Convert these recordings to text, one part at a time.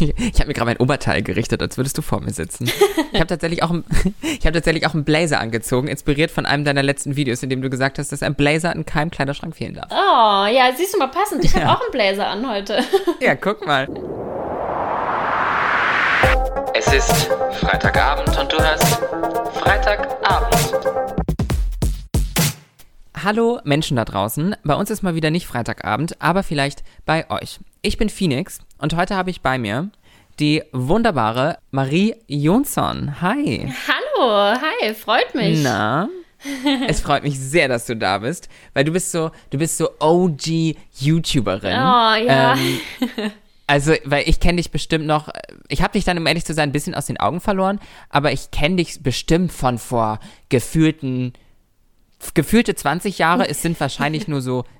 ich habe mir gerade mein Oberteil gerichtet, als würdest du vor mir sitzen. Ich habe tatsächlich, auch ein- ich hab tatsächlich auch einen Blazer angezogen, inspiriert von einem deiner letzten Videos, in dem du gesagt hast, dass ein Blazer in keinem Kleiderschrank fehlen darf. Oh, ja, siehst du mal passend. Ich habe Ja. auch einen Blazer an heute. Ja, guck mal. Es ist Freitagabend und du hörst Freitagabend. Hallo Menschen da draußen. Bei uns ist mal wieder nicht Freitagabend, aber vielleicht bei euch. Ich bin Phoenix und heute habe ich bei mir die wunderbare Marie Jonsson. Hi. Hallo, hi, freut mich. Na? Es freut mich sehr, dass du da bist, weil du bist so, du bist so OG YouTuberin. Oh, ja. Ähm, also, weil ich kenne dich bestimmt noch, ich habe dich dann, um ehrlich zu sein, ein bisschen aus den Augen verloren, aber ich kenne dich bestimmt von vor gefühlten, gefühlte 20 Jahre, es sind wahrscheinlich nur so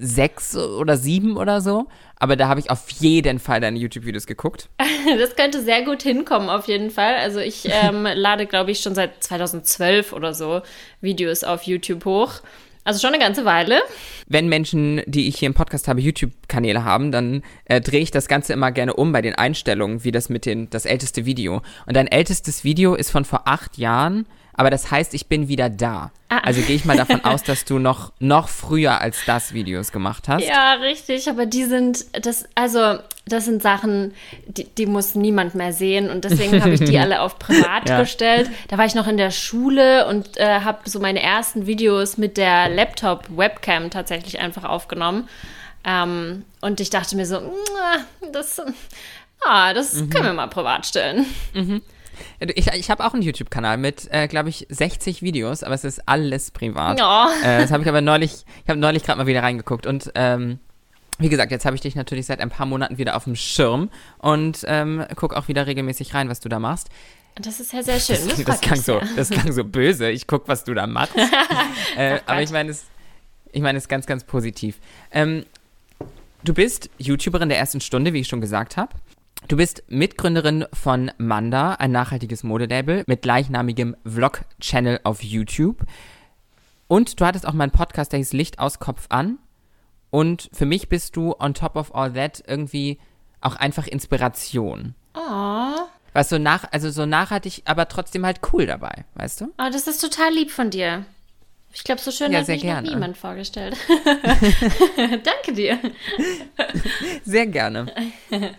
sechs oder sieben oder so, aber da habe ich auf jeden Fall deine YouTube-Videos geguckt. Das könnte sehr gut hinkommen, auf jeden Fall. Also ich ähm, lade, glaube ich, schon seit 2012 oder so Videos auf YouTube hoch. Also schon eine ganze Weile. Wenn Menschen, die ich hier im Podcast habe, YouTube-Kanäle haben, dann äh, drehe ich das Ganze immer gerne um bei den Einstellungen, wie das mit den, das älteste Video. Und dein ältestes Video ist von vor acht Jahren, aber das heißt, ich bin wieder da. Also gehe ich mal davon aus, dass du noch, noch früher als das Videos gemacht hast. Ja, richtig, aber die sind, das, also, das sind Sachen, die, die muss niemand mehr sehen und deswegen habe ich die alle auf privat Ja. gestellt. Da war ich noch in der Schule und äh, habe so meine ersten Videos mit der Laptop-Webcam tatsächlich einfach aufgenommen. Ähm, und ich dachte mir so, "Mua, das, ah, das können wir mal privat stellen. Ich, ich habe auch einen YouTube-Kanal mit, äh, glaube ich, 60 Videos, aber es ist alles privat. Ja. Äh, das habe ich aber neulich, ich habe neulich gerade mal wieder reingeguckt und ähm, wie gesagt, jetzt habe ich dich natürlich seit ein paar Monaten wieder auf dem Schirm und ähm, guck auch wieder regelmäßig rein, was du da machst. Das ist ja sehr schön. Das, Das, freut klang so, sehr. das klang so böse. Ich guck, was du da machst. äh, Ach, aber ich meine es, ich meine es ganz, ganz positiv. Ähm, du bist YouTuberin der ersten Stunde, wie ich schon gesagt habe. Du bist Mitgründerin von Manda, ein nachhaltiges Modelabel mit gleichnamigem Vlog-Channel auf YouTube. Und du hattest auch mal einen Podcast, der hieß Licht aus Kopf an. Und für mich bist du on top of all that irgendwie auch einfach Inspiration. Oh, Was so nach, also so nachhaltig, aber trotzdem halt cool dabei, weißt du? oh, das ist total lieb von dir. Ich glaube, so schön Ja, hat sehr mich gerne. noch niemand vorgestellt. Danke dir. Sehr gerne.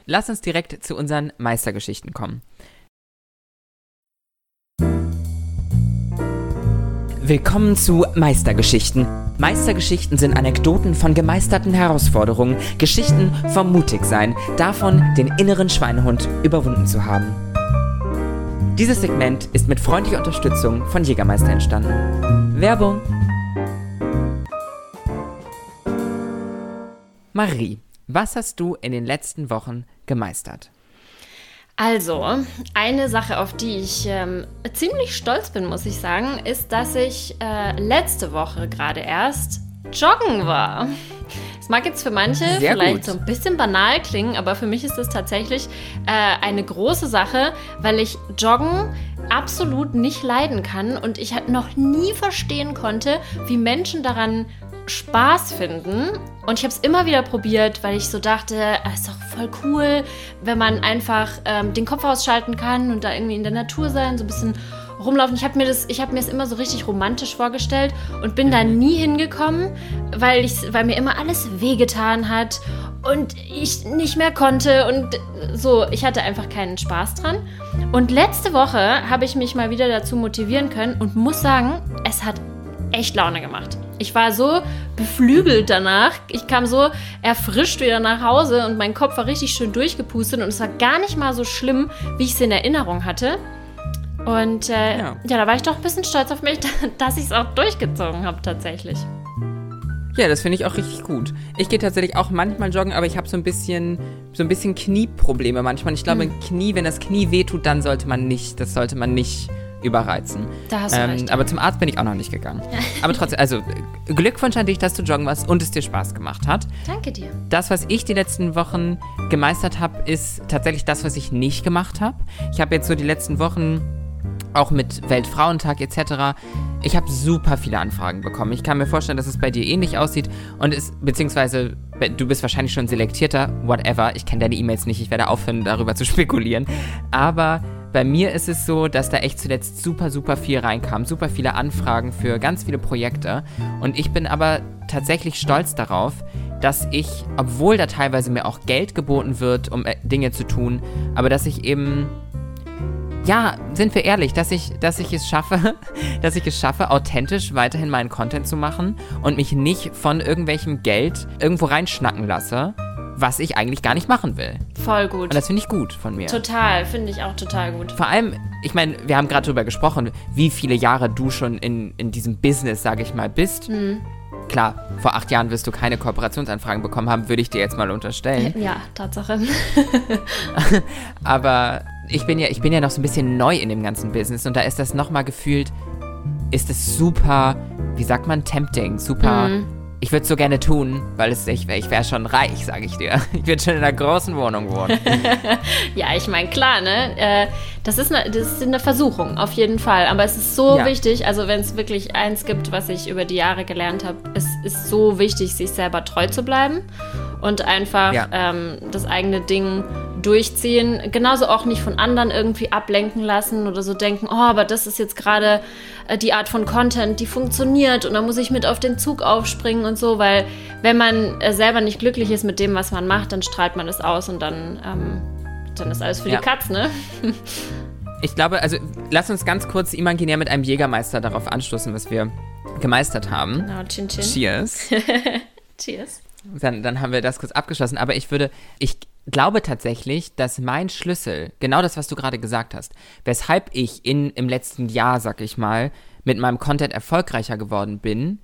Lass uns direkt zu unseren Meistergeschichten kommen. Willkommen zu Meistergeschichten. Meistergeschichten sind Anekdoten von gemeisterten Herausforderungen, Geschichten vom Mutigsein, davon, den inneren Schweinehund überwunden zu haben. Dieses Segment ist mit freundlicher Unterstützung von Jägermeister entstanden. Werbung. Marie, was hast du in den letzten Wochen gemeistert? Also, eine Sache, auf die ich ähm, ziemlich stolz bin, muss ich sagen, ist, dass ich äh, letzte Woche gerade erst joggen war. Das mag jetzt für manche Sehr vielleicht gut. so ein bisschen banal klingen, aber für mich ist das tatsächlich äh, eine große Sache, weil ich Joggen absolut nicht leiden kann und ich halt noch nie verstehen konnte, wie Menschen daran Spaß finden. Und ich habe es immer wieder probiert, weil ich so dachte, ah, ist doch voll cool, wenn man einfach ähm, den Kopf ausschalten kann und da irgendwie in der Natur sein, so ein bisschen rumlaufen. Ich habe mir das, mir es immer so richtig romantisch vorgestellt und bin da nie hingekommen, weil ich, weil mir immer alles wehgetan hat und ich nicht mehr konnte und so. Ich hatte einfach keinen Spaß dran. Und letzte Woche habe ich mich mal wieder dazu motivieren können und muss sagen, es hat echt Laune gemacht. Ich war so beflügelt danach. Ich kam so erfrischt wieder nach Hause und mein Kopf war richtig schön durchgepustet und es war gar nicht mal so schlimm, wie ich es in Erinnerung hatte. Und äh, Ja. ja. da war ich doch ein bisschen stolz auf mich, dass ich es auch durchgezogen habe tatsächlich. Ja, das finde ich auch richtig gut. Ich gehe tatsächlich auch manchmal joggen, aber ich habe so ein bisschen so ein bisschen Knieprobleme manchmal. Ich glaube, Knie, wenn das Knie wehtut, dann sollte man nicht, das sollte man nicht überreizen. Da hast du recht. Aber zum Arzt bin ich auch noch nicht gegangen. aber trotzdem, also Glückwunsch an dich, dass du joggen warst und es dir Spaß gemacht hat. Danke dir. Das, was ich die letzten Wochen gemeistert habe, ist tatsächlich das, was ich nicht gemacht habe. Ich habe jetzt so die letzten Wochen auch mit Weltfrauentag etc. Ich habe super viele Anfragen bekommen. Ich kann mir vorstellen, dass es bei dir ähnlich aussieht und es, beziehungsweise du bist wahrscheinlich schon selektierter, whatever. Ich kenne deine E-Mails nicht, ich werde aufhören, darüber zu spekulieren. Aber bei mir ist es so, dass da echt zuletzt super, super viel reinkam. Super viele Anfragen für ganz viele Projekte. Und ich bin aber tatsächlich stolz darauf, dass ich, obwohl da teilweise mir auch Geld geboten wird, um äh, Dinge zu tun, aber dass ich eben ja, sind wir ehrlich, dass ich, dass ich es schaffe, dass ich es schaffe, authentisch weiterhin meinen Content zu machen und mich nicht von irgendwelchem Geld irgendwo reinschnacken lasse, was ich eigentlich gar nicht machen will. Voll gut. Und das finde ich gut von mir. Total, finde ich auch total gut. Vor allem, ich meine, wir haben gerade darüber gesprochen, wie viele Jahre du schon in, in diesem Business, sage ich mal, bist. Mhm. Klar, vor acht Jahren wirst du keine Kooperationsanfragen bekommen haben, würde ich dir jetzt mal unterstellen. Ja, Tatsache. Aber ich bin ja, ich bin ja noch so ein bisschen neu in dem ganzen Business und da ist das nochmal gefühlt, ist es super, wie sagt man, tempting, super. Mhm. Ich würde es so gerne tun, weil es, ich, ich wäre schon reich, sage ich dir. Ich würde schon in einer großen Wohnung wohnen. ja, ich meine, klar, ne? Äh, das, ist eine, das ist eine Versuchung, auf jeden Fall. Aber es ist so ja. wichtig, also wenn es wirklich eins gibt, was ich über die Jahre gelernt habe, es ist so wichtig, sich selber treu zu bleiben und einfach ja. ähm, das eigene Ding durchziehen. Genauso auch nicht von anderen irgendwie ablenken lassen oder so denken, oh, aber das ist jetzt gerade äh, die Art von Content, die funktioniert und da muss ich mit auf den Zug aufspringen und so, weil wenn man äh, selber nicht glücklich ist mit dem, was man macht, dann strahlt man es aus und dann, ähm, dann ist alles für ja. die Katz, ne? ich glaube, also lass uns ganz kurz imaginär mit einem Jägermeister darauf anstoßen, was wir gemeistert haben. Genau, chin chin. Cheers. Cheers. Dann, dann haben wir das kurz abgeschlossen. Aber ich würde, ich glaube tatsächlich, dass mein Schlüssel, genau das, was du gerade gesagt hast, weshalb ich in, im letzten Jahr, sag ich mal, mit meinem Content erfolgreicher geworden bin,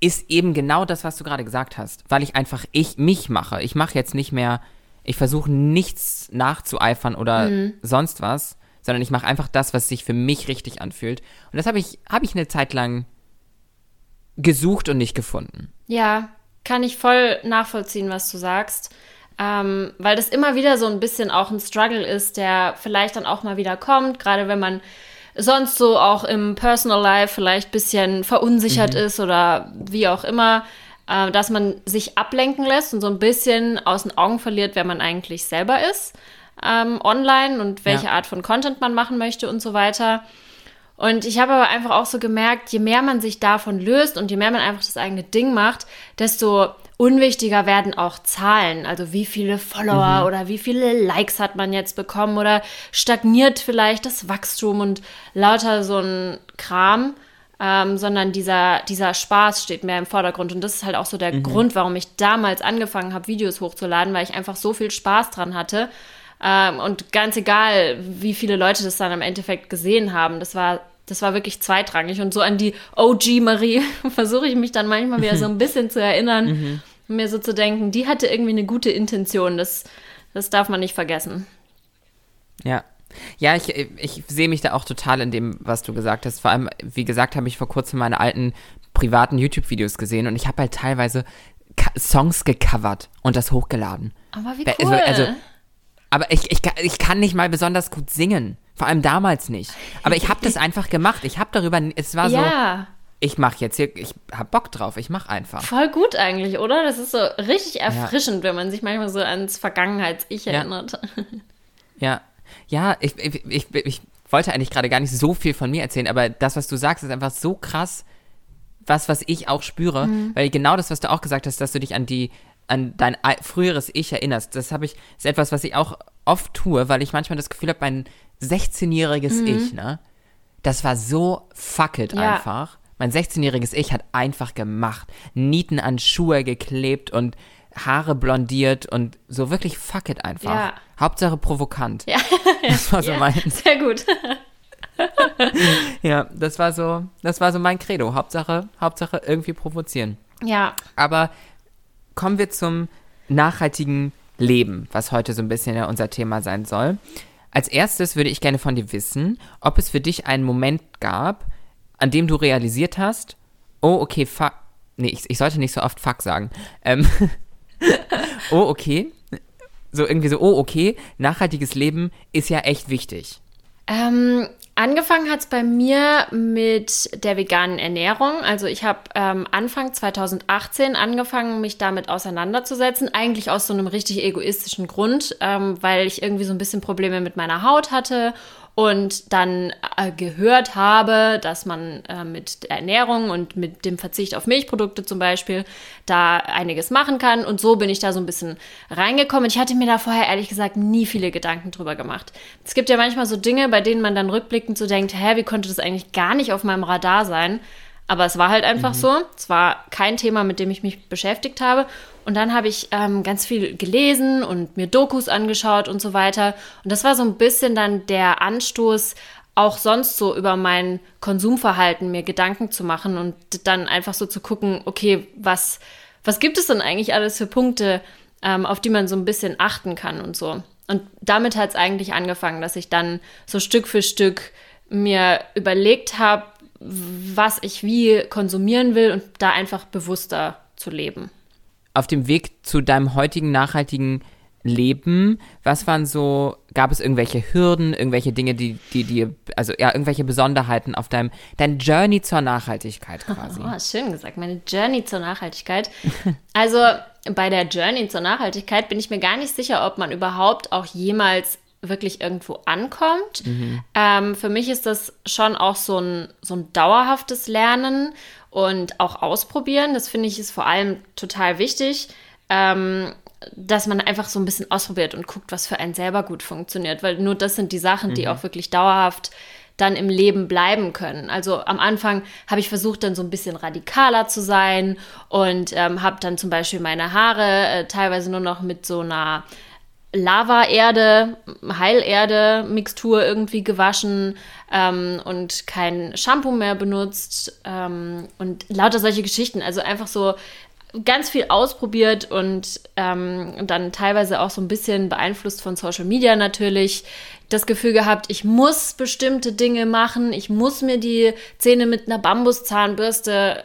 ist eben genau das, was du gerade gesagt hast. Weil ich einfach ich mich mache. Ich mache jetzt nicht mehr, ich versuche nichts nachzueifern oder mhm. sonst was, sondern ich mache einfach das, was sich für mich richtig anfühlt. Und das habe ich, hab ich eine Zeit lang gesucht und nicht gefunden. Ja, kann ich voll nachvollziehen, was du sagst. Ähm, weil das immer wieder so ein bisschen auch ein Struggle ist, der vielleicht dann auch mal wieder kommt, gerade wenn man sonst so auch im Personal Life vielleicht ein bisschen verunsichert mhm. ist oder wie auch immer, äh, dass man sich ablenken lässt und so ein bisschen aus den Augen verliert, wer man eigentlich selber ist ähm, online und welche ja. Art von Content man machen möchte und so weiter. Und ich habe aber einfach auch so gemerkt, je mehr man sich davon löst und je mehr man einfach das eigene Ding macht, desto unwichtiger werden auch Zahlen. Also wie viele Follower mhm. oder wie viele Likes hat man jetzt bekommen oder stagniert vielleicht das Wachstum und lauter so ein Kram. Ähm, sondern dieser, dieser Spaß steht mehr im Vordergrund. Und das ist halt auch so der mhm. Grund, warum ich damals angefangen habe, Videos hochzuladen, weil ich einfach so viel Spaß dran hatte. Ähm, und ganz egal, wie viele Leute das dann im Endeffekt gesehen haben, das war, das war wirklich zweitrangig. Und so an die OG Marie versuche ich mich dann manchmal wieder so ein bisschen zu erinnern, mhm. mir so zu denken, die hatte irgendwie eine gute Intention. Das, das darf man nicht vergessen. Ja. Ja, ich, ich sehe mich da auch total in dem, was du gesagt hast. Vor allem, wie gesagt, habe ich vor kurzem meine alten privaten YouTube-Videos gesehen und ich habe halt teilweise Songs gecovert und das hochgeladen. Aber wie cool. Also, also aber ich, ich, ich kann nicht mal besonders gut singen. Vor allem damals nicht. Aber ich habe das einfach gemacht. Ich habe darüber, es war ja. so, ich mache jetzt hier, ich habe Bock drauf, ich mache einfach. Voll gut eigentlich, oder? Das ist so richtig erfrischend, ja. wenn man sich manchmal so ans Vergangenheits-Ich erinnert. Ja, ja, ich, ich, ich, ich wollte eigentlich gerade gar nicht so viel von mir erzählen, aber das, was du sagst, ist einfach so krass, was, was ich auch spüre, mhm. weil genau das, was du auch gesagt hast, dass du dich an die an dein früheres Ich erinnerst. Das habe ich, ist etwas, was ich auch oft tue, weil ich manchmal das Gefühl habe, mein 16-jähriges mhm. Ich, ne, das war so fucked ja. einfach. Mein 16-jähriges Ich hat einfach gemacht. Nieten an Schuhe geklebt und Haare blondiert und so wirklich fuck it einfach. Ja. Hauptsache provokant. Ja. Das war so ja, mein. Sehr gut. ja, das war so, das war so mein Credo. Hauptsache, Hauptsache irgendwie provozieren. Ja. Aber kommen wir zum nachhaltigen Leben, was heute so ein bisschen ja unser Thema sein soll. Als erstes würde ich gerne von dir wissen, ob es für dich einen Moment gab, an dem du realisiert hast, oh, okay, fuck. Nee, ich, ich sollte nicht so oft fuck sagen. Ähm, oh, okay. So irgendwie so, oh, okay, nachhaltiges Leben ist ja echt wichtig. Ähm, angefangen hat es bei mir mit der veganen Ernährung. Also ich habe ähm, Anfang 2018 angefangen, mich damit auseinanderzusetzen. Eigentlich aus so einem richtig egoistischen Grund, ähm, weil ich irgendwie so ein bisschen Probleme mit meiner Haut hatte und dann äh, gehört habe, dass man äh, mit der Ernährung und mit dem Verzicht auf Milchprodukte zum Beispiel da einiges machen kann. Und so bin ich da so ein bisschen reingekommen. Ich hatte mir da vorher ehrlich gesagt nie viele Gedanken drüber gemacht. Es gibt ja manchmal so Dinge, bei denen man dann rückblickend so denkt, hä, wie konnte das eigentlich gar nicht auf meinem Radar sein? Aber es war halt einfach mhm. so. Es war kein Thema, mit dem ich mich beschäftigt habe. Und dann habe ich ähm, ganz viel gelesen und mir Dokus angeschaut und so weiter. Und das war so ein bisschen dann der Anstoß, auch sonst so über mein Konsumverhalten mir Gedanken zu machen und dann einfach so zu gucken, okay, was, was gibt es denn eigentlich alles für Punkte, ähm, auf die man so ein bisschen achten kann und so. Und damit hat es eigentlich angefangen, dass ich dann so Stück für Stück mir überlegt habe, was ich wie konsumieren will und da einfach bewusster zu leben auf dem Weg zu deinem heutigen nachhaltigen Leben, was waren so, gab es irgendwelche Hürden, irgendwelche Dinge, die, die, die, also ja, irgendwelche Besonderheiten auf deinem, dein Journey zur Nachhaltigkeit quasi? Oh, schön gesagt, meine Journey zur Nachhaltigkeit. Also bei der Journey zur Nachhaltigkeit bin ich mir gar nicht sicher, ob man überhaupt auch jemals wirklich irgendwo ankommt. Mhm. Ähm, für mich ist das schon auch so ein, so ein dauerhaftes Lernen und auch ausprobieren. Das finde ich ist vor allem total wichtig, ähm, dass man einfach so ein bisschen ausprobiert und guckt, was für einen selber gut funktioniert, weil nur das sind die Sachen, mhm. die auch wirklich dauerhaft dann im Leben bleiben können. Also am Anfang habe ich versucht, dann so ein bisschen radikaler zu sein und ähm, habe dann zum Beispiel meine Haare äh, teilweise nur noch mit so einer Lava-Erde, Heilerde-Mixtur irgendwie gewaschen ähm, und kein Shampoo mehr benutzt ähm, und lauter solche Geschichten. Also einfach so ganz viel ausprobiert und ähm, dann teilweise auch so ein bisschen beeinflusst von Social Media natürlich. Das Gefühl gehabt, ich muss bestimmte Dinge machen, ich muss mir die Zähne mit einer Bambuszahnbürste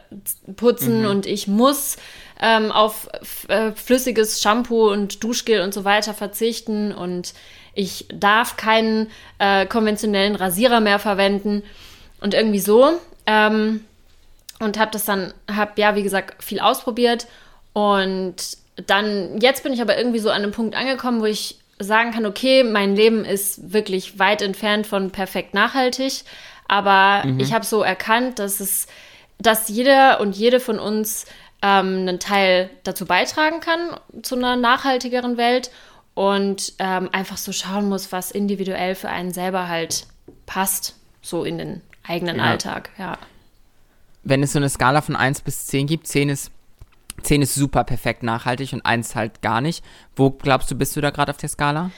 putzen mhm. und ich muss ähm, auf äh, flüssiges Shampoo und Duschgel und so weiter verzichten und ich darf keinen äh, konventionellen Rasierer mehr verwenden und irgendwie so. Ähm, und habe das dann, habe ja, wie gesagt, viel ausprobiert und dann, jetzt bin ich aber irgendwie so an einem Punkt angekommen, wo ich sagen kann, okay, mein Leben ist wirklich weit entfernt von perfekt nachhaltig, aber mhm. ich habe so erkannt, dass es, dass jeder und jede von uns ähm, einen Teil dazu beitragen kann zu einer nachhaltigeren Welt und ähm, einfach so schauen muss, was individuell für einen selber halt passt, so in den eigenen ja. Alltag, ja. Wenn es so eine Skala von 1 bis 10 gibt, 10 ist 10 ist super perfekt nachhaltig und 1 halt gar nicht. Wo glaubst du, bist du da gerade auf der Skala?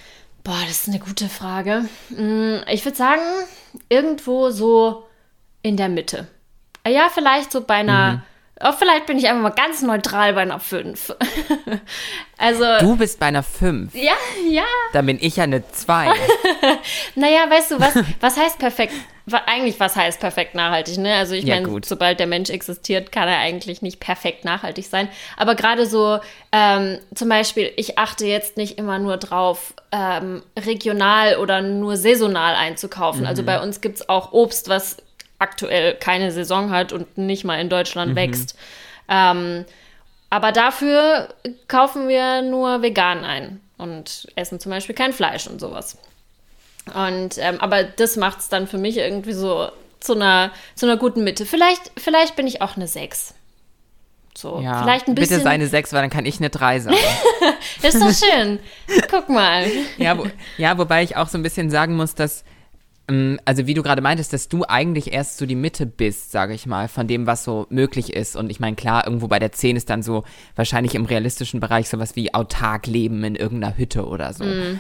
Boah, das ist eine gute Frage. Mm, ich würde sagen, irgendwo so in der Mitte. Ja, vielleicht so bei einer mhm. Oh, vielleicht bin ich einfach mal ganz neutral bei einer 5. also. Du bist bei einer 5. Ja, ja. Dann bin ich ja eine 2. naja, weißt du, was, was heißt perfekt? Eigentlich, was heißt perfekt nachhaltig? Ne? Also, ich ja, meine, sobald der Mensch existiert, kann er eigentlich nicht perfekt nachhaltig sein. Aber gerade so, ähm, zum Beispiel, ich achte jetzt nicht immer nur drauf, ähm, regional oder nur saisonal einzukaufen. Also, mhm. Also, bei uns gibt es auch Obst, was aktuell keine Saison hat und nicht mal in Deutschland mhm. wächst. Ähm, aber dafür kaufen wir nur vegan ein und essen zum Beispiel kein Fleisch und sowas. Und ähm, aber das macht es dann für mich irgendwie so zu einer, zu einer guten Mitte. Vielleicht, vielleicht bin ich auch eine 6. So, ja, vielleicht ein bisschen. Bitte sei eine 6, weil dann kann ich eine 3 sein. ist doch schön. Guck mal. Ja, wo, ja, wobei ich auch so ein bisschen sagen muss, dass also wie du gerade meintest, dass du eigentlich erst so die Mitte bist, sage ich mal, von dem, was so möglich ist. Und ich meine, klar, irgendwo bei der 10 ist dann so wahrscheinlich im realistischen Bereich sowas wie autark leben in irgendeiner Hütte oder so. Mm.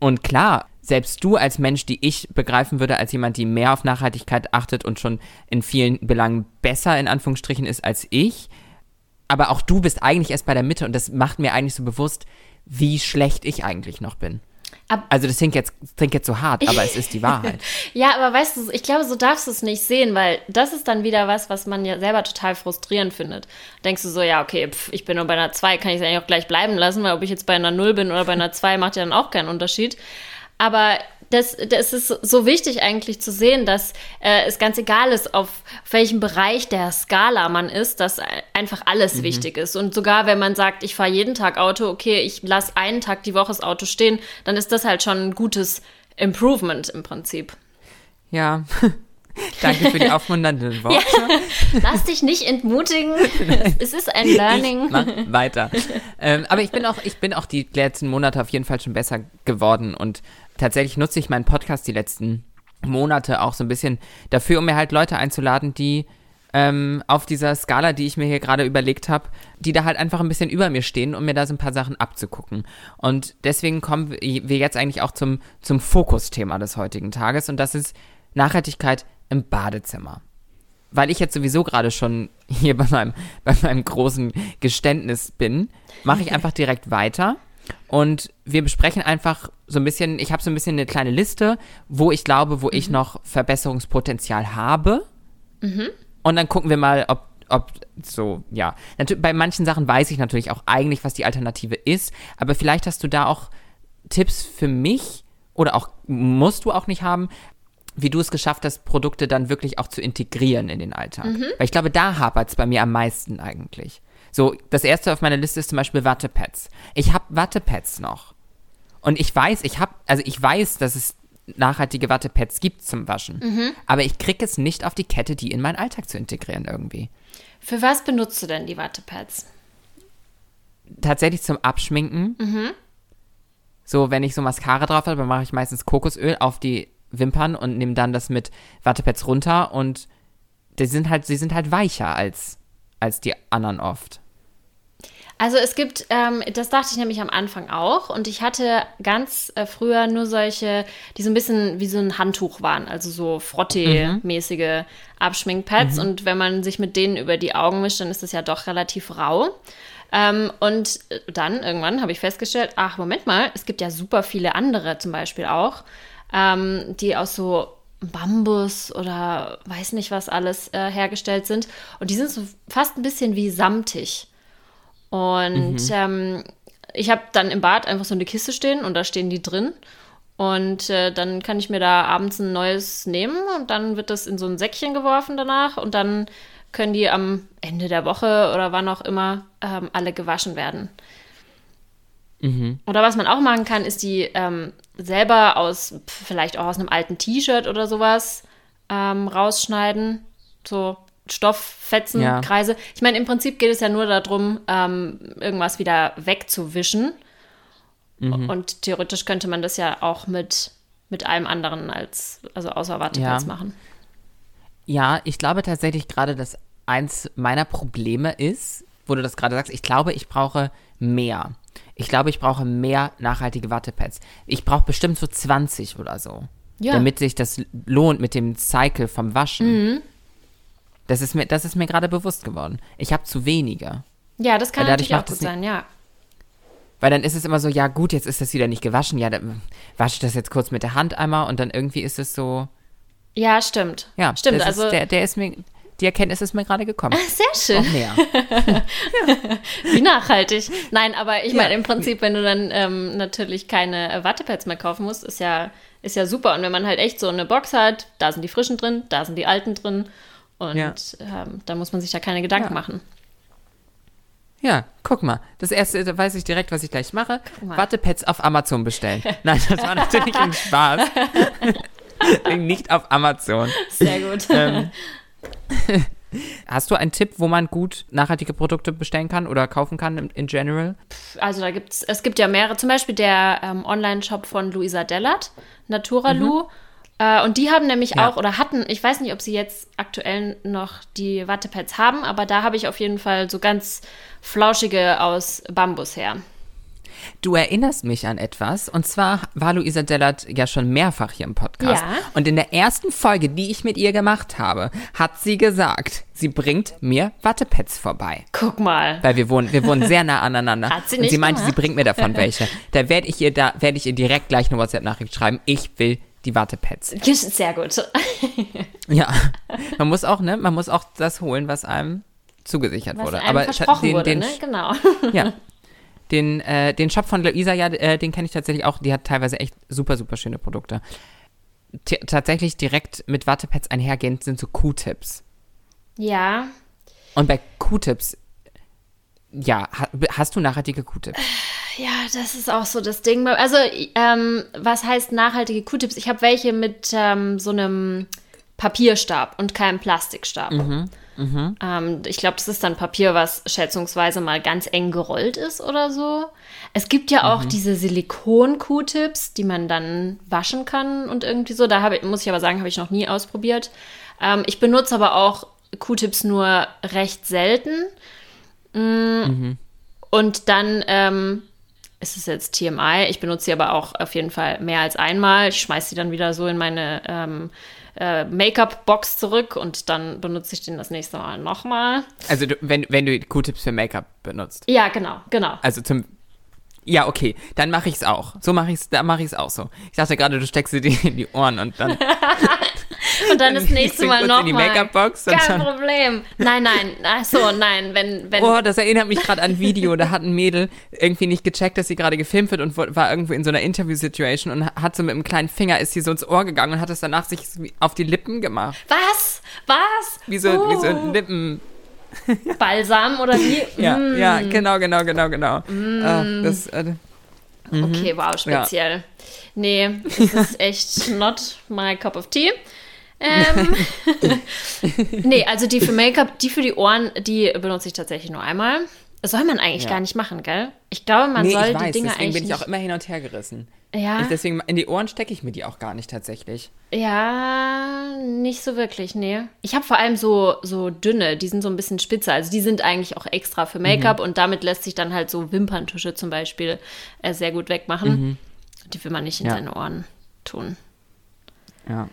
Und klar, selbst du als Mensch, die ich begreifen würde als jemand, die mehr auf Nachhaltigkeit achtet und schon in vielen Belangen besser in Anführungsstrichen ist als ich, aber auch du bist eigentlich erst bei der Mitte und das macht mir eigentlich so bewusst, wie schlecht ich eigentlich noch bin. Ab also das klingt jetzt, klingt jetzt so hart, aber es ist die Wahrheit. ja, aber weißt du, ich glaube, so darfst du es nicht sehen, weil das ist dann wieder was, was man ja selber total frustrierend findet. Denkst du so, ja, okay, pf, ich bin nur bei einer 2, kann ich es eigentlich auch gleich bleiben lassen, weil ob ich jetzt bei einer 0 bin oder bei einer 2, macht ja dann auch keinen Unterschied. Aber das, das ist so wichtig eigentlich zu sehen, dass äh, es ganz egal ist, auf, auf welchem Bereich der Skala man ist, dass einfach alles mhm. wichtig ist. Und sogar wenn man sagt, ich fahre jeden Tag Auto, okay, ich lasse einen Tag die Woche das Auto stehen, dann ist das halt schon ein gutes Improvement im Prinzip. Ja. Danke für die aufmunternden Worte. Ja, lass dich nicht entmutigen. Es ist ein Learning. Ich mach weiter. Ähm, aber ich bin auch, ich bin auch die letzten Monate auf jeden Fall schon besser geworden und tatsächlich nutze ich meinen Podcast die letzten Monate auch so ein bisschen dafür, um mir halt Leute einzuladen, die ähm, auf dieser Skala, die ich mir hier gerade überlegt habe, die da halt einfach ein bisschen über mir stehen, um mir da so ein paar Sachen abzugucken. Und deswegen kommen wir jetzt eigentlich auch zum, zum Fokusthema des heutigen Tages und das ist Nachhaltigkeit im Badezimmer. Weil ich jetzt sowieso gerade schon hier bei meinem, bei meinem großen Geständnis bin, mache ich einfach direkt weiter. Und wir besprechen einfach so ein bisschen, ich habe so ein bisschen eine kleine Liste, wo ich glaube, wo mhm. ich noch Verbesserungspotenzial habe. Mhm. Und dann gucken wir mal, ob, ob so, ja. Bei manchen Sachen weiß ich natürlich auch eigentlich, was die Alternative ist, aber vielleicht hast du da auch Tipps für mich oder auch musst du auch nicht haben, wie du es geschafft hast, Produkte dann wirklich auch zu integrieren in den Alltag. Mhm. Weil ich glaube, da hapert es bei mir am meisten eigentlich. So, das erste auf meiner Liste ist zum Beispiel Wattepads. Ich habe Wattepads noch. Und ich weiß, ich habe, also ich weiß, dass es nachhaltige Wattepads gibt zum Waschen. Mhm. Aber ich kriege es nicht auf die Kette, die in meinen Alltag zu integrieren irgendwie. Für was benutzt du denn die Wattepads? Tatsächlich zum Abschminken. Mhm. So, wenn ich so Mascara drauf habe, dann mache ich meistens Kokosöl auf die Wimpern und nehme dann das mit Wattepads runter und die sind halt, sie sind halt weicher als, als die anderen oft. Also es gibt, ähm, das dachte ich nämlich am Anfang auch und ich hatte ganz äh, früher nur solche, die so ein bisschen wie so ein Handtuch waren, also so Frottee-mäßige mhm. Abschminkpads mhm. und wenn man sich mit denen über die Augen mischt, dann ist das ja doch relativ rau. Ähm, und dann irgendwann habe ich festgestellt, ach Moment mal, es gibt ja super viele andere zum Beispiel auch, ähm, die aus so Bambus oder weiß nicht was alles äh, hergestellt sind. Und die sind so fast ein bisschen wie samtig. Und mhm. ähm, ich habe dann im Bad einfach so eine Kiste stehen und da stehen die drin. Und äh, dann kann ich mir da abends ein neues nehmen und dann wird das in so ein Säckchen geworfen danach und dann können die am Ende der Woche oder wann auch immer ähm, alle gewaschen werden. Mhm. Oder was man auch machen kann, ist die ähm, selber aus, vielleicht auch aus einem alten T-Shirt oder sowas ähm, rausschneiden. So Stofffetzen, ja. Kreise. Ich meine, im Prinzip geht es ja nur darum, ähm, irgendwas wieder wegzuwischen. Mhm. Und theoretisch könnte man das ja auch mit, mit allem anderen als, also außer Wattepads ja. machen. Ja, ich glaube tatsächlich gerade, dass eins meiner Probleme ist, wo du das gerade sagst, ich glaube, ich brauche mehr. Ich glaube, ich brauche mehr nachhaltige Wattepads. Ich brauche bestimmt so 20 oder so. Ja. Damit sich das lohnt mit dem Cycle vom Waschen. Mhm. Das ist mir, das ist mir gerade bewusst geworden. Ich habe zu wenige. Ja, das kann natürlich auch gut sein, ja. Weil dann ist es immer so, ja gut, jetzt ist das wieder nicht gewaschen. Ja, dann wasche ich das jetzt kurz mit der Hand einmal und dann irgendwie ist es so. Ja, stimmt. Ja, stimmt. Also ist, der, der ist mir, die Erkenntnis ist mir gerade gekommen. Sehr schön. Auch mehr. Wie nachhaltig. Nein, aber ich meine, im Prinzip, wenn du dann ähm, natürlich keine Wattepads mehr kaufen musst, ist ja, ist ja super. Und wenn man halt echt so eine Box hat, da sind die frischen drin, da sind die alten drin. Und ja. ähm, da muss man sich da keine Gedanken ja. machen. Ja, guck mal. Das erste, da weiß ich direkt, was ich gleich mache. Wattepads auf Amazon bestellen. Nein, das war natürlich ein Spaß. Nicht auf Amazon. Sehr gut. Ähm, Hast du einen Tipp, wo man gut nachhaltige Produkte bestellen kann oder kaufen kann in, general? Also da gibt's, es gibt ja mehrere, zum Beispiel der ähm, Online-Shop von Luisa Dellert, Naturalu. Mhm. Äh, und die haben nämlich ja. auch, oder hatten, ich weiß nicht, ob sie jetzt aktuell noch die Wattepads haben, aber da habe ich auf jeden Fall so ganz flauschige aus Bambus her. Du erinnerst mich an etwas. Und zwar war Luisa Dellert ja schon mehrfach hier im Podcast. Ja. Und in der ersten Folge, die ich mit ihr gemacht habe, hat sie gesagt, sie bringt mir Wattepads vorbei. Guck mal. Weil wir wohnen, wir wohnen sehr nah aneinander. Hat sie nicht Und sie meinte, gemacht? sie bringt mir davon welche. Da werde ich ihr da, werde ich ihr direkt gleich eine WhatsApp-Nachricht schreiben. Ich will die Wattepads. Sehr gut. ja. Man muss auch, ne, man muss auch das holen, was einem zugesichert was wurde. Einem Aber versprochen den, wurde, den, ne? Genau. Ja. den, äh, den Shop von Luisa, ja, äh, den kenne ich tatsächlich auch. Die hat teilweise echt super, super schöne Produkte. T tatsächlich direkt mit Wattepads einhergehend sind so Q-Tips. Ja. Und bei Q-Tips, ja, ha hast du nachhaltige Q-Tips? Ja, das ist auch so das Ding. Also, ähm, was heißt nachhaltige Q-Tips? Ich habe welche mit ähm, so einem Papierstab und keinem Plastikstab. Mhm. Mhm. Ähm, ich glaube, das ist dann Papier, was schätzungsweise mal ganz eng gerollt ist oder so. Es gibt ja auch Mhm. diese Silikon-Q-Tips, die man dann waschen kann und irgendwie so. Da ich, muss ich aber sagen, habe ich noch nie ausprobiert. Ähm, ich benutze aber auch Q-Tips nur recht selten. Mm, Und dann ähm, ist es jetzt TMI. Ich benutze sie aber auch auf jeden Fall mehr als einmal. Ich schmeiße sie dann wieder so in meine ähm, äh, Make-up-Box zurück und dann benutze ich den das nächste Mal nochmal. Also, du, wenn, wenn du Q-Tips für Make-up benutzt. Ja, genau, genau. Also zum. Ja, okay, dann mache ich es auch. So mache ich es, da mache ich es auch so. Ich dachte gerade, du steckst sie dir in die Ohren und dann. Und dann das nächste Mal nochmal. in die Make-up-Box Kein Problem. Nein, nein. Ach so, nein. Wenn, wenn. Oh, das erinnert mich gerade an ein Video. Da hat ein Mädel irgendwie nicht gecheckt, dass sie gerade gefilmt wird und war irgendwo in so einer Interview-Situation und hat so mit einem kleinen Finger ist sie so ins Ohr gegangen und hat es danach sich auf die Lippen gemacht. Was? Was? Wie so, wie so Uh, Lippen. Balsam oder wie? Ja, Mm. ja, genau, genau, genau, genau. Ah, das, äh, Okay, wow, speziell. Nee, das ist echt not my cup of tea. Ähm, nee, also die für Make-up, die für die Ohren, die benutze ich tatsächlich nur einmal. Das soll man eigentlich Ja. gar nicht machen, gell? Ich glaube, man nee, soll ich die weiß, Dinge deswegen eigentlich bin ich auch immer hin und her gerissen. Ja, Ich, deswegen, in die Ohren stecke ich mir die auch gar nicht tatsächlich. ja, nicht so wirklich, nee. Ich habe vor allem so, so dünne, die sind so ein bisschen spitzer. Also die sind eigentlich auch extra für Make-up und damit lässt sich dann halt so Wimperntusche zum Beispiel äh, sehr gut wegmachen. Die will man nicht in Ja. seine Ohren tun. Ja.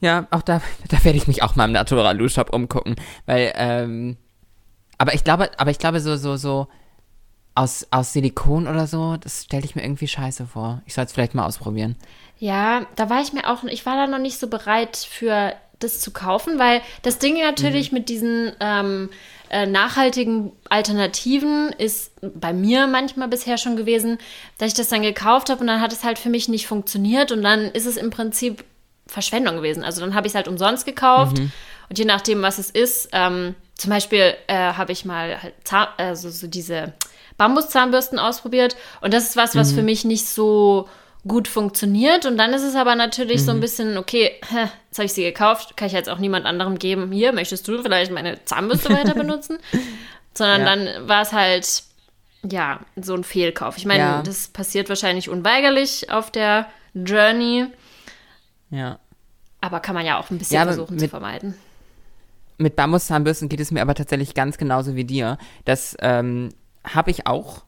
Ja, auch da, da werde ich mich auch mal im Naturalu Shop umgucken, weil, ähm, aber ich glaube, aber ich glaube so, so, so aus, aus Silikon oder so, das stelle ich mir irgendwie scheiße vor. Ich soll es vielleicht mal ausprobieren. Ja, da war ich mir auch, ich war da noch nicht so bereit für das zu kaufen, weil das Ding natürlich mit diesen ähm, äh, nachhaltigen Alternativen ist bei mir manchmal bisher schon gewesen, dass ich das dann gekauft habe und dann hat es halt für mich nicht funktioniert und dann ist es im Prinzip Verschwendung gewesen. Also dann habe ich es halt umsonst gekauft und je nachdem, was es ist, ähm, zum Beispiel äh, habe ich mal halt Zahn, also so diese Bambuszahnbürsten ausprobiert und das ist was, was für mich nicht so gut funktioniert und dann ist es aber natürlich so ein bisschen, okay, jetzt habe ich sie gekauft, kann ich jetzt auch niemand anderem geben, hier, möchtest du vielleicht meine Zahnbürste weiter benutzen? Sondern Ja. dann war es halt, ja, so ein Fehlkauf. Ich meine, Ja. das passiert wahrscheinlich unweigerlich auf der Journey, Ja. aber kann man ja auch ein bisschen Ja, versuchen zu mit- vermeiden. Mit Bambuszahnbürsten geht es mir aber tatsächlich ganz genauso wie dir. Das ähm, habe ich auch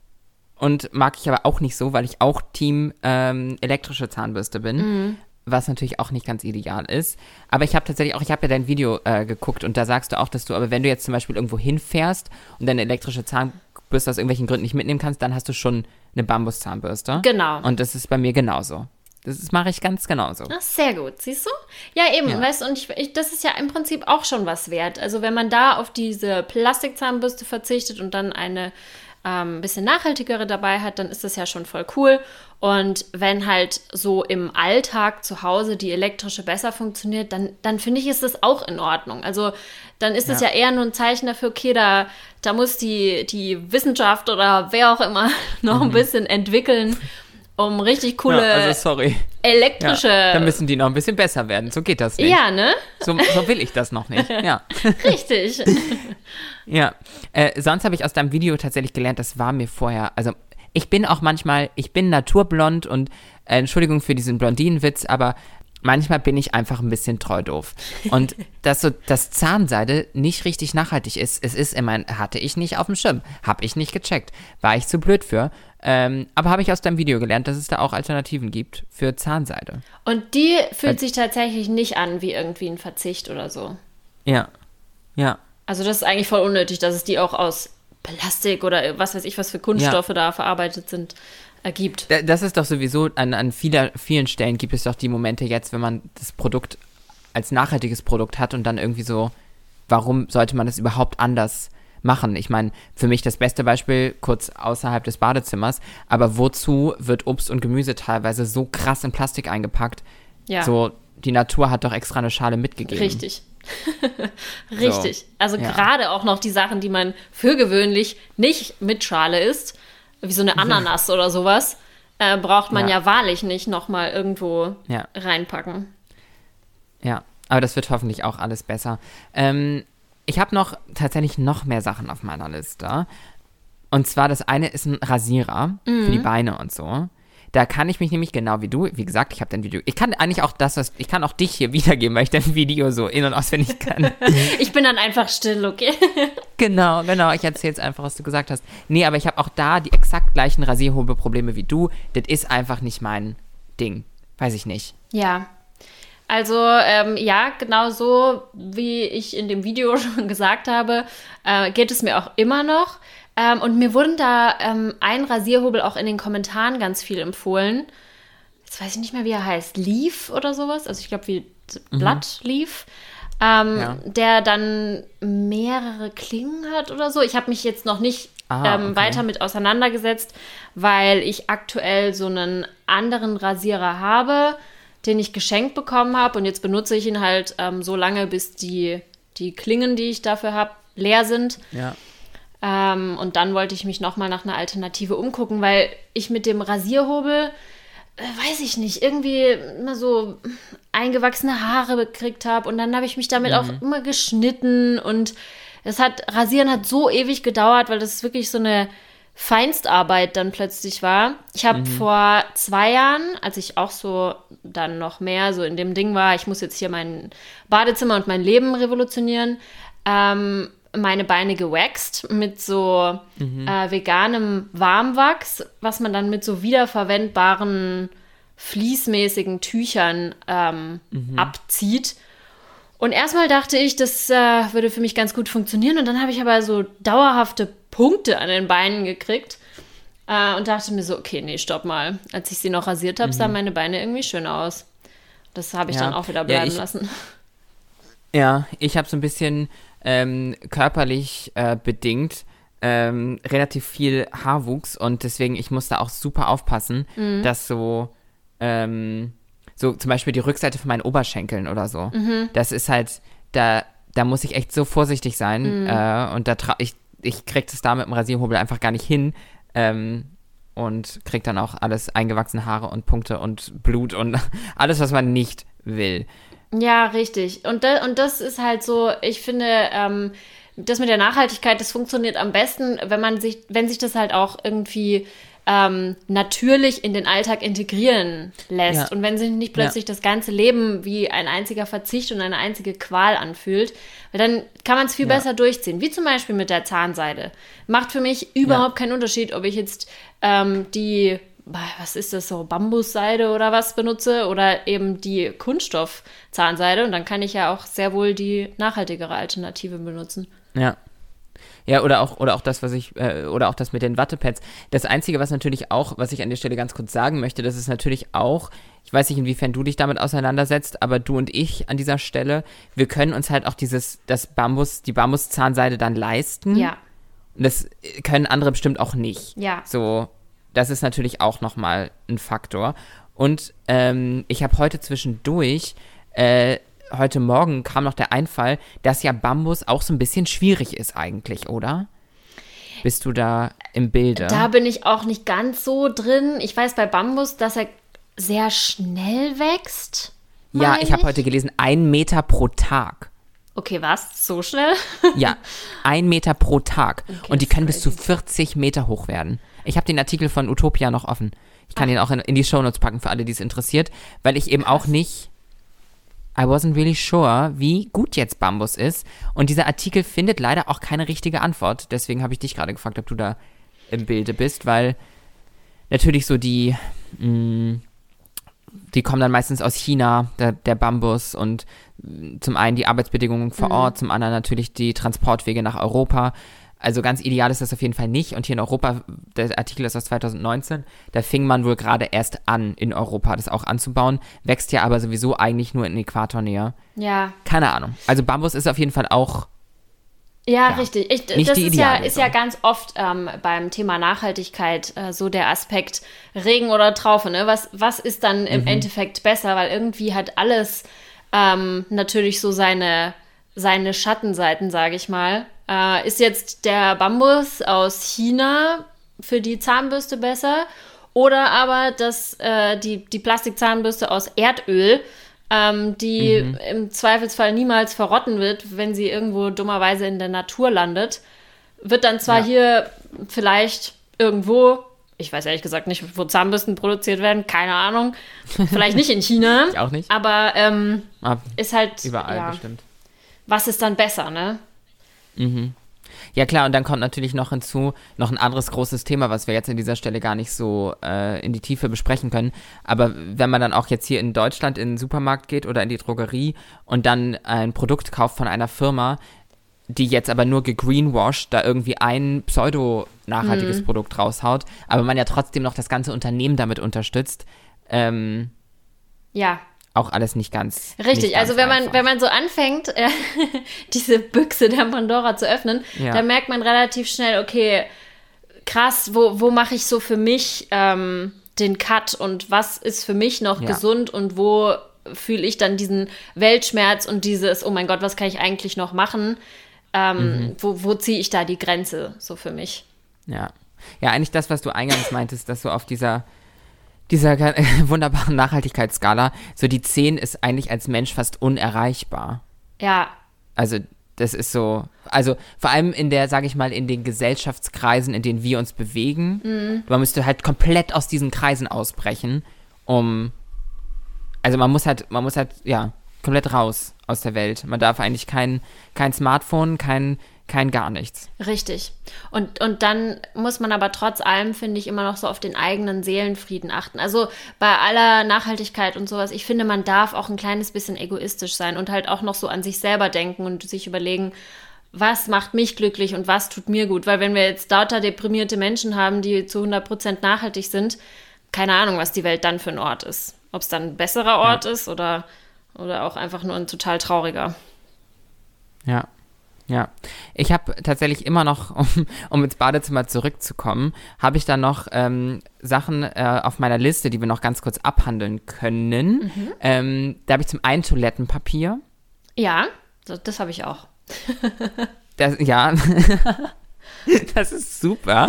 und mag ich aber auch nicht so, weil ich auch Team ähm, elektrische Zahnbürste bin. Was natürlich auch nicht ganz ideal ist. Aber ich habe tatsächlich auch, ich habe ja dein Video äh, geguckt und da sagst du auch, dass du, aber wenn du jetzt zum Beispiel irgendwo hinfährst und deine elektrische Zahnbürste aus irgendwelchen Gründen nicht mitnehmen kannst, dann hast du schon eine Bambuszahnbürste. Genau. Und das ist bei mir genauso. Das mache ich ganz genauso. Ach, sehr gut, siehst du? Ja, eben, Ja. weißt du, und ich, ich, das ist ja im Prinzip auch schon was wert. Also wenn man da auf diese Plastikzahnbürste verzichtet und dann eine ähm, bisschen nachhaltigere dabei hat, dann ist das ja schon voll cool. Und wenn halt so im Alltag zu Hause die elektrische besser funktioniert, dann, dann finde ich, ist das auch in Ordnung. Also dann ist es ja. Ja. eher nur ein Zeichen dafür, okay, da, da muss die, die Wissenschaft oder wer auch immer noch ein bisschen entwickeln, um richtig coole Mhm. Ja, also elektrische. Ja, da müssen die noch ein bisschen besser werden. So geht das nicht. Ja, ne? So, so will ich das noch nicht. Ja. Richtig. Ja, äh, sonst habe ich aus deinem Video tatsächlich gelernt, das war mir vorher, also ich bin auch manchmal, ich bin naturblond und äh, Entschuldigung für diesen Blondinenwitz, aber manchmal bin ich einfach ein bisschen treu doof. Und dass so das Zahnseide nicht richtig nachhaltig ist, es ist immer, hatte ich nicht auf dem Schirm, habe ich nicht gecheckt, war ich zu blöd für. Ähm, aber habe ich aus deinem Video gelernt, dass es da auch Alternativen gibt für Zahnseide. Und die fühlt sich tatsächlich nicht an wie irgendwie ein Verzicht oder so. Ja, ja. Also das ist eigentlich voll unnötig, dass es die auch aus Plastik oder was weiß ich, was für Kunststoffe da verarbeitet sind, ergibt. Da- Das ist doch sowieso, an, an vieler, vielen Stellen gibt es doch die Momente jetzt, wenn man das Produkt als nachhaltiges Produkt hat und dann irgendwie so, warum sollte man es überhaupt anders machen. Ich meine, für mich das beste Beispiel kurz außerhalb des Badezimmers, aber wozu wird Obst und Gemüse teilweise so krass in Plastik eingepackt? Ja. So, die Natur hat doch extra eine Schale mitgegeben. Richtig. Richtig. So, Also ja. gerade auch noch die Sachen, die man für gewöhnlich nicht mit Schale isst, wie so eine Ananas oder sowas, äh, braucht man ja. Ja. wahrlich nicht nochmal irgendwo reinpacken. Ja, aber das wird hoffentlich auch alles besser. Ähm, ich habe noch tatsächlich noch mehr Sachen auf meiner Liste. Und zwar das eine ist ein Rasierer für die Beine und so. Da kann ich mich nämlich genau wie du, wie gesagt, ich habe dein Video. Ich kann eigentlich auch das, was ich kann auch dich hier wiedergeben, weil ich dein Video so in und auswendig kann. Ich bin dann einfach still, okay? genau, genau. Ich erzähle jetzt einfach, was du gesagt hast. Nee, aber ich habe auch da die exakt gleichen Rasierhobelprobleme wie du. Das ist einfach nicht mein Ding. Weiß ich nicht. Ja. Also, ähm, ja, genau so, wie ich in dem Video schon gesagt habe, äh, geht es mir auch immer noch. Ähm, und mir wurden da ähm, ein Rasierhobel auch in den Kommentaren ganz viel empfohlen. Jetzt weiß ich nicht mehr, wie er heißt. Leaf oder sowas. Also, ich glaube, wie Blatt Leaf. Ähm, Ja. Der dann mehrere Klingen hat oder so. Ich habe mich jetzt noch nicht Ah, ähm, okay. weiter mit auseinandergesetzt, weil ich aktuell so einen anderen Rasierer habe, den ich geschenkt bekommen habe. Und jetzt benutze ich ihn halt ähm, so lange, bis die, die Klingen, die ich dafür habe, leer sind. Ja. Ähm, und dann wollte ich mich nochmal nach einer Alternative umgucken, weil ich mit dem Rasierhobel, äh, weiß ich nicht, irgendwie immer so eingewachsene Haare gekriegt habe. Und dann habe ich mich damit auch immer geschnitten. Und es hat, Rasieren hat so ewig gedauert, weil das wirklich so eine Feinstarbeit dann plötzlich war. Ich habe vor zwei Jahren, als ich auch so dann noch mehr so in dem Ding war, ich muss jetzt hier mein Badezimmer und mein Leben revolutionieren, ähm, meine Beine gewaxt mit so äh, veganem Warmwachs, was man dann mit so wiederverwendbaren fließmäßigen Tüchern ähm, abzieht. Und erstmal dachte ich, das äh, würde für mich ganz gut funktionieren. Und dann habe ich aber so dauerhafte Punkte an den Beinen gekriegt. Äh, und dachte mir so, okay, nee, stopp mal. Als ich sie noch rasiert habe, sahen meine Beine irgendwie schön aus. Das habe ich Ja. dann auch wieder Ja, bleiben ich- lassen. Ja, ich habe so ein bisschen ähm, körperlich äh, bedingt ähm, relativ viel Haarwuchs und deswegen, ich musste auch super aufpassen, dass so, ähm, so zum Beispiel die Rückseite von meinen Oberschenkeln oder so, das ist halt, da, da muss ich echt so vorsichtig sein äh, und da tra ich, ich krieg das da mit dem Rasierhobel einfach gar nicht hin ähm, und krieg dann auch alles eingewachsene Haare und Punkte und Blut und alles, was man nicht will. Ja, richtig. Und, da, und das ist halt so, ich finde, ähm, das mit der Nachhaltigkeit, das funktioniert am besten, wenn man sich, wenn sich das halt auch irgendwie ähm, natürlich in den Alltag integrieren lässt. Ja. Und wenn sich nicht plötzlich das ganze Leben wie ein einziger Verzicht und eine einzige Qual anfühlt, weil dann kann man es viel Ja. besser durchziehen. Wie zum Beispiel mit der Zahnseide. Macht für mich überhaupt keinen Unterschied, ob ich jetzt ähm, die, was ist das so, Bambusseide oder was benutze oder eben die Kunststoff-Zahnseide. Und dann kann ich ja auch sehr wohl die nachhaltigere Alternative benutzen. Ja. Ja, oder auch, oder auch das, was ich, äh, oder auch das mit den Wattepads. Das Einzige, was natürlich auch, was ich an der Stelle ganz kurz sagen möchte, das ist natürlich auch, ich weiß nicht, inwiefern du dich damit auseinandersetzt, aber du und ich an dieser Stelle, wir können uns halt auch dieses, das Bambus, die Bambuszahnseide dann leisten. Ja. Und das können andere bestimmt auch nicht. Ja. So, das ist natürlich auch nochmal ein Faktor. Und ähm, ich habe heute zwischendurch, äh, heute Morgen kam noch der Einfall, dass ja Bambus auch so ein bisschen schwierig ist eigentlich, oder? Bist du da im Bilde? Da bin ich auch nicht ganz so drin. Ich weiß bei Bambus, dass er sehr schnell wächst. ja, meine ich habe heute gelesen, ein Meter pro Tag. Okay, was? So schnell? Ja, ein Meter pro Tag. Und die können bis zu 40 Meter hoch werden. Ich habe den Artikel von Utopia noch offen. Ich kann ihn auch in, in die Shownotes packen für alle, die es interessiert, weil ich eben auch nicht. I wasn't really sure, wie gut jetzt Bambus ist. Und dieser Artikel findet leider auch keine richtige Antwort. Deswegen habe ich dich gerade gefragt, ob du da im Bilde bist, weil natürlich so die, mh, die kommen dann meistens aus China, der, der Bambus und mh, zum einen die Arbeitsbedingungen vor Ort, zum anderen natürlich die Transportwege nach Europa. Also ganz ideal ist das auf jeden Fall nicht. Und hier in Europa, der Artikel ist aus 2019, da fing man wohl gerade erst an, in Europa das auch anzubauen, wächst ja aber sowieso eigentlich nur in Äquatornähe. Ja. Keine Ahnung. Also Bambus ist auf jeden Fall auch Ja, richtig. Ich, Nicht das die ist ja, ist ja ganz oft ähm, beim Thema Nachhaltigkeit äh, so der Aspekt Regen oder Traufe. Ne? Was, was ist dann Mhm. im Endeffekt besser? Weil irgendwie hat alles ähm, natürlich so seine, seine Schattenseiten, sage ich mal. Äh, ist jetzt der Bambus aus China für die Zahnbürste besser? Oder aber das, äh, die, die Plastikzahnbürste aus Erdöl, ähm, die Mhm. im Zweifelsfall niemals verrotten wird, wenn sie irgendwo dummerweise in der Natur landet, wird dann zwar Ja. hier vielleicht irgendwo, ich weiß ehrlich gesagt nicht, wo Zahnbürsten produziert werden, keine Ahnung, vielleicht nicht in China, Ich auch nicht. aber ähm, Ah, ist halt, überall ja, bestimmt. Was ist dann besser, ne? Ja klar, und dann kommt natürlich noch hinzu noch ein anderes großes Thema, was wir jetzt an dieser Stelle gar nicht so äh, in die Tiefe besprechen können. Aber wenn man dann auch jetzt hier in Deutschland in den Supermarkt geht oder in die Drogerie und dann ein Produkt kauft von einer Firma, die jetzt aber nur gegreenwashed, da irgendwie ein pseudo-nachhaltiges Produkt raushaut, aber man ja trotzdem noch das ganze Unternehmen damit unterstützt, ähm, Ja, auch alles nicht ganz. Richtig, nicht ganz also wenn man, wenn man so anfängt, äh, diese Büchse der Pandora zu öffnen, Ja. dann merkt man relativ schnell, okay, krass, wo, wo mache ich so für mich ähm, den Cut und was ist für mich noch Ja. gesund und wo fühle ich dann diesen Weltschmerz und dieses, oh mein Gott, was kann ich eigentlich noch machen? Ähm, Mhm. Wo, wo ziehe ich da die Grenze so für mich? Ja. Ja, eigentlich das, was du eingangs meintest, dass so auf dieser, dieser ga- wunderbaren Nachhaltigkeitsskala, so die 10 ist eigentlich als Mensch fast unerreichbar. Ja, Also, das ist so, also vor allem in der, sage ich mal, in den Gesellschaftskreisen, in denen wir uns bewegen, man müsste halt komplett aus diesen Kreisen ausbrechen, um, also man muss halt, man muss halt, ja, komplett raus aus der Welt. Man darf eigentlich kein, kein Smartphone, kein, kein gar nichts. Richtig. Und, und dann muss man aber trotz allem, finde ich, immer noch so auf den eigenen Seelenfrieden achten. Also bei aller Nachhaltigkeit und sowas, ich finde, man darf auch ein kleines bisschen egoistisch sein und halt auch noch so an sich selber denken und sich überlegen, was macht mich glücklich und was tut mir gut. Weil wenn wir jetzt lauter deprimierte Menschen haben, die zu 100% nachhaltig sind, keine Ahnung, was die Welt dann für ein Ort ist. Ob es dann ein besserer Ort ist oder, oder auch einfach nur ein total trauriger. Ja, ja. Ich habe tatsächlich immer noch, um, um ins Badezimmer zurückzukommen, habe ich da noch ähm, Sachen äh, auf meiner Liste, die wir noch ganz kurz abhandeln können. Ähm, da habe ich zum einen Toilettenpapier. Ja, das, das habe ich auch. Das, ja. Das ist super.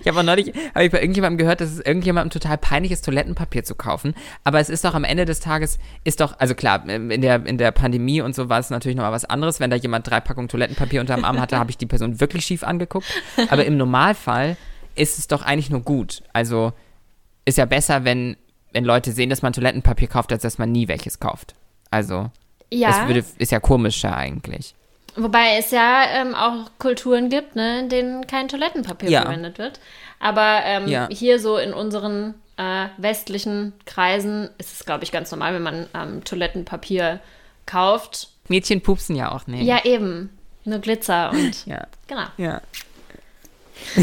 Ich habe auch neulich hab ich bei irgendjemandem gehört, dass es irgendjemandem total peinlich ist, Toilettenpapier zu kaufen. Aber es ist doch am Ende des Tages, ist doch, also klar, in der, in der Pandemie und so war es natürlich nochmal was anderes. Wenn da jemand drei Packungen Toilettenpapier unterm Arm hatte, habe ich die Person wirklich schief angeguckt. Aber im Normalfall ist es doch eigentlich nur gut. Also ist ja besser, wenn, wenn Leute sehen, dass man Toilettenpapier kauft, als dass man nie welches kauft. Also, Ja. das würde, ist ja komischer eigentlich. Wobei es ja ähm, auch Kulturen gibt, ne, in denen kein Toilettenpapier Ja. verwendet wird. Aber ähm, Ja. hier so in unseren äh, westlichen Kreisen ist es, glaube ich, ganz normal, wenn man ähm, Toilettenpapier kauft. Mädchen pupsen ja auch nicht. Ja, eben. Nur Glitzer und Ja. genau. Ja.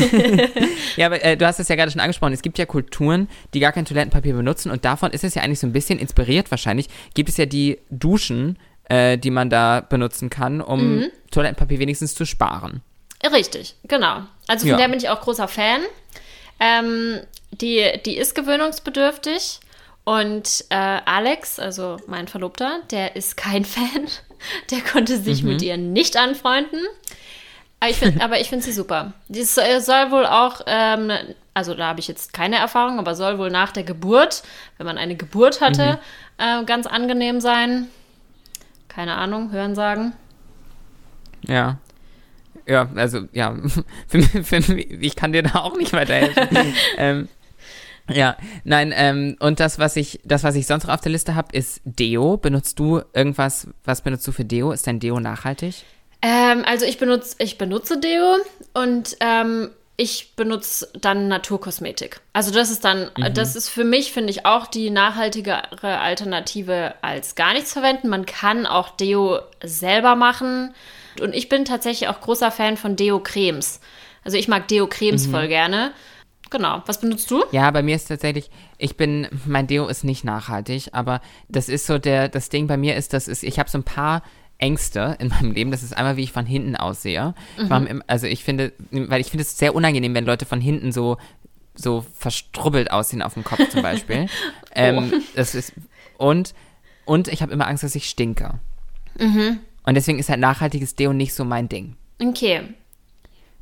ja, aber äh, du hast es ja gerade schon angesprochen. Es gibt ja Kulturen, die gar kein Toilettenpapier benutzen und davon ist es ja eigentlich so ein bisschen inspiriert wahrscheinlich. Gibt es ja die Duschen, äh, die man da benutzen kann, um Mhm. Toilettenpapier wenigstens zu sparen. Richtig, genau. Also von Ja. der bin ich auch großer Fan. Ähm, die, die ist gewöhnungsbedürftig. Und äh, Alex, also mein Verlobter, der ist kein Fan. Der konnte sich Mhm. mit ihr nicht anfreunden. Aber ich finde find sie super. Die äh, soll wohl auch, ähm, also da habe ich jetzt keine Erfahrung, aber soll wohl nach der Geburt, wenn man eine Geburt hatte, Mhm. äh, ganz angenehm sein. Keine Ahnung, hören sagen. Ja. Ja, also, ja, für, für, ich kann dir da auch nicht weiterhelfen. ähm, ja, nein, ähm, und das, was ich, das, was ich sonst noch auf der Liste habe, ist Deo. Benutzt du irgendwas, was benutzt du für Deo? Ist dein Deo nachhaltig? Ähm, also ich benutze, ich benutze Deo und ähm, ich benutze dann Naturkosmetik. Also das ist dann, das ist für mich, finde ich, auch die nachhaltigere Alternative als gar nichts verwenden. Man kann auch Deo selber machen. Und ich bin tatsächlich auch großer Fan von Deo-Cremes. Also ich mag Deo-Cremes voll gerne. Genau. Was benutzt du? Ja, bei mir ist tatsächlich, ich bin, mein Deo ist nicht nachhaltig, aber das ist so der, das Ding bei mir ist, das ist, ich habe so ein paar Ängste in meinem Leben. Das ist einmal, wie ich von hinten aussehe. Ich mach mir im- also ich finde, weil ich finde es sehr unangenehm, wenn Leute von hinten so so verstrubbelt aussehen auf dem Kopf zum Beispiel. ähm, das ist und und ich habe immer Angst, dass ich stinke. Und deswegen ist halt nachhaltiges Deo nicht so mein Ding. Okay.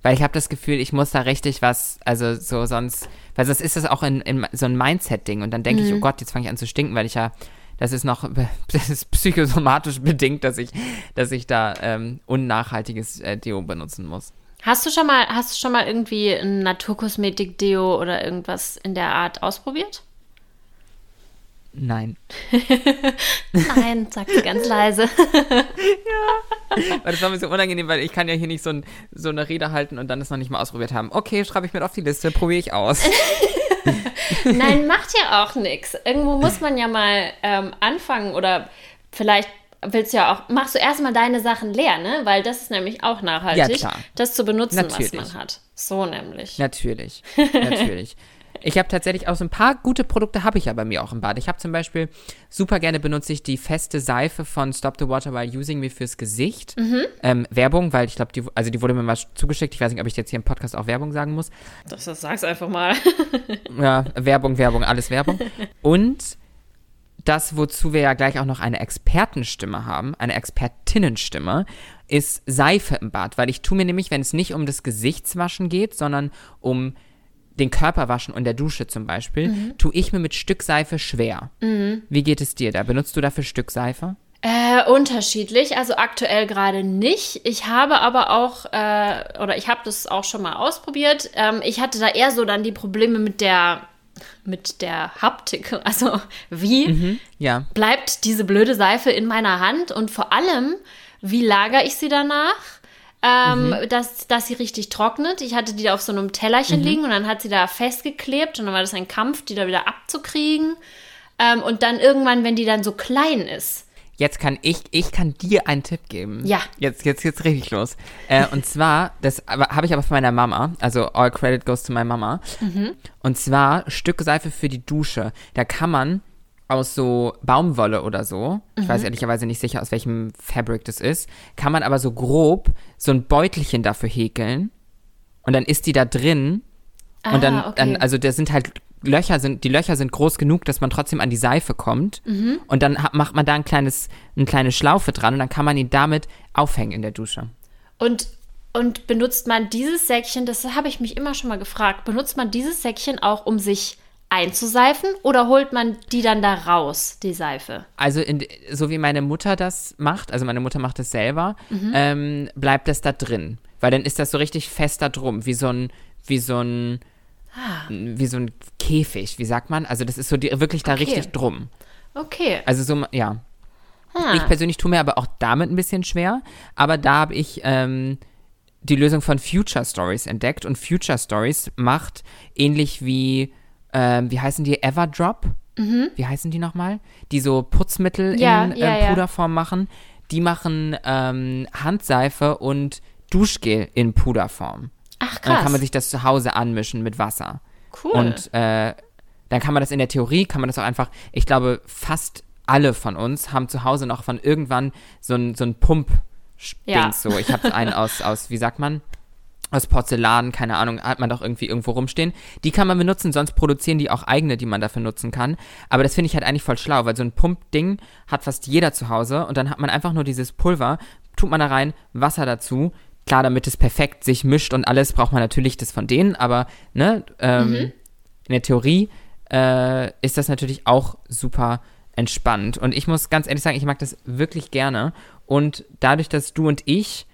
Weil ich habe das Gefühl, ich muss da richtig was, also so sonst, weil sonst ist das auch in, in so ein Mindset-Ding und dann denke ich, oh Gott, jetzt fange ich an zu stinken, weil ich ja, das ist noch, das ist psychosomatisch bedingt, dass ich, dass ich da ähm, unnachhaltiges äh, Deo benutzen muss. Hast du schon mal, hast du schon mal irgendwie ein Naturkosmetik-Deo oder irgendwas in der Art ausprobiert? Nein. Nein, sagt sie ganz leise. Weil das war mir so unangenehm, weil ich kann ja hier nicht so, ein, so eine Rede halten und dann das noch nicht mal ausprobiert haben. Okay, schreibe ich mit auf die Liste, probiere ich aus. Nein, macht ja auch nichts. Irgendwo muss man ja mal ähm, anfangen oder vielleicht willst du ja auch, machst du erstmal deine Sachen leer, ne? Weil das ist nämlich auch nachhaltig, Ja, klar. das zu benutzen, Natürlich. was man hat. So nämlich. Natürlich, natürlich. Ich habe tatsächlich auch so ein paar gute Produkte habe ich ja bei mir auch im Bad. Ich habe zum Beispiel super gerne benutze ich die feste Seife von Stop the Water While Using Me fürs Gesicht. Ähm, Werbung, weil ich glaube, die, also die wurde mir mal zugeschickt. Ich weiß nicht, ob ich jetzt hier im Podcast auch Werbung sagen muss. Das, das sag's einfach mal. Ja, Werbung, Werbung, alles Werbung. Und das, wozu wir ja gleich auch noch eine Expertenstimme haben, eine Expertinnenstimme, ist Seife im Bad. Weil ich tue mir nämlich, wenn es nicht um das Gesichtswaschen geht, sondern um den Körper waschen und der Dusche zum Beispiel, tue ich mir mit Stück Seife schwer. Wie geht es dir da? Benutzt du dafür Stück Seife? Äh, unterschiedlich, also aktuell gerade nicht. Ich habe aber auch, äh, oder ich habe das auch schon mal ausprobiert. Ähm, ich hatte da eher so dann die Probleme mit der, mit der Haptik. Also wie Ja. bleibt diese blöde Seife in meiner Hand und vor allem, wie lagere ich sie danach? Ähm, dass, dass sie richtig trocknet. Ich hatte die da auf so einem Tellerchen liegen und dann hat sie da festgeklebt und dann war das ein Kampf, die da wieder abzukriegen. Ähm, und dann irgendwann, wenn die dann so klein ist, Jetzt kann ich, ich kann dir einen Tipp geben. Ja. Jetzt, jetzt geht's richtig los. Äh, und zwar, das habe ich aber von meiner Mama, also all credit goes to my Mama. Und zwar Stück Seife für die Dusche. Da kann man aus so Baumwolle oder so, ich weiß ehrlicherweise nicht sicher, aus welchem Fabric das ist, kann man aber so grob so ein Beutelchen dafür häkeln. Und dann ist die da drin und dann, Ah, okay. dann, also da sind halt Löcher sind, die Löcher sind groß genug, dass man trotzdem an die Seife kommt. Mhm. Und dann ha- macht man da ein kleines, eine kleine Schlaufe dran und dann kann man ihn damit aufhängen in der Dusche. Und, und benutzt man dieses Säckchen, das habe ich mich immer schon mal gefragt, benutzt man dieses Säckchen auch, um sich einzuseifen oder holt man die dann da raus, die Seife? Also in, so wie meine Mutter das macht, also meine Mutter macht es selber, Mhm. ähm, bleibt das da drin. Weil dann ist das so richtig fest da drum, wie so ein, wie so ein, Ah. wie so ein Käfig, wie sagt man? Also das ist so die, wirklich da Okay. richtig drum. Okay. Also so, ja. Ah. Ich persönlich tue mir aber auch damit ein bisschen schwer, aber da habe ich ähm, die Lösung von Future Stories entdeckt und Future Stories macht ähnlich wie, ähm, wie heißen die, Everdrop? Wie heißen die nochmal? Die so Putzmittel Mhm. Ja, in ja, ja. Puderform machen. Die machen ähm, Handseife und Duschgel in Puderform. Ach Und dann krass. kann man sich das zu Hause anmischen mit Wasser. cool. Und äh, dann kann man das in der Theorie, kann man das auch einfach, ich glaube, fast alle von uns haben zu Hause noch von irgendwann so ein, so ein pump Ja. so. Ich habe einen aus, aus, wie sagt man? Aus Porzellan, keine Ahnung, hat man doch irgendwie irgendwo rumstehen. Die kann man benutzen, sonst produzieren die auch eigene, die man dafür nutzen kann. Aber das finde ich halt eigentlich voll schlau, weil so ein Pump-Ding hat fast jeder zu Hause und dann hat man einfach nur dieses Pulver, tut man da rein, Wasser dazu. Klar, damit es perfekt sich mischt und alles, braucht man natürlich das von denen, aber ne, ähm, in der Theorie äh, ist das natürlich auch super entspannt. Und ich muss ganz ehrlich sagen, ich mag das wirklich gerne. Und dadurch, dass du und ich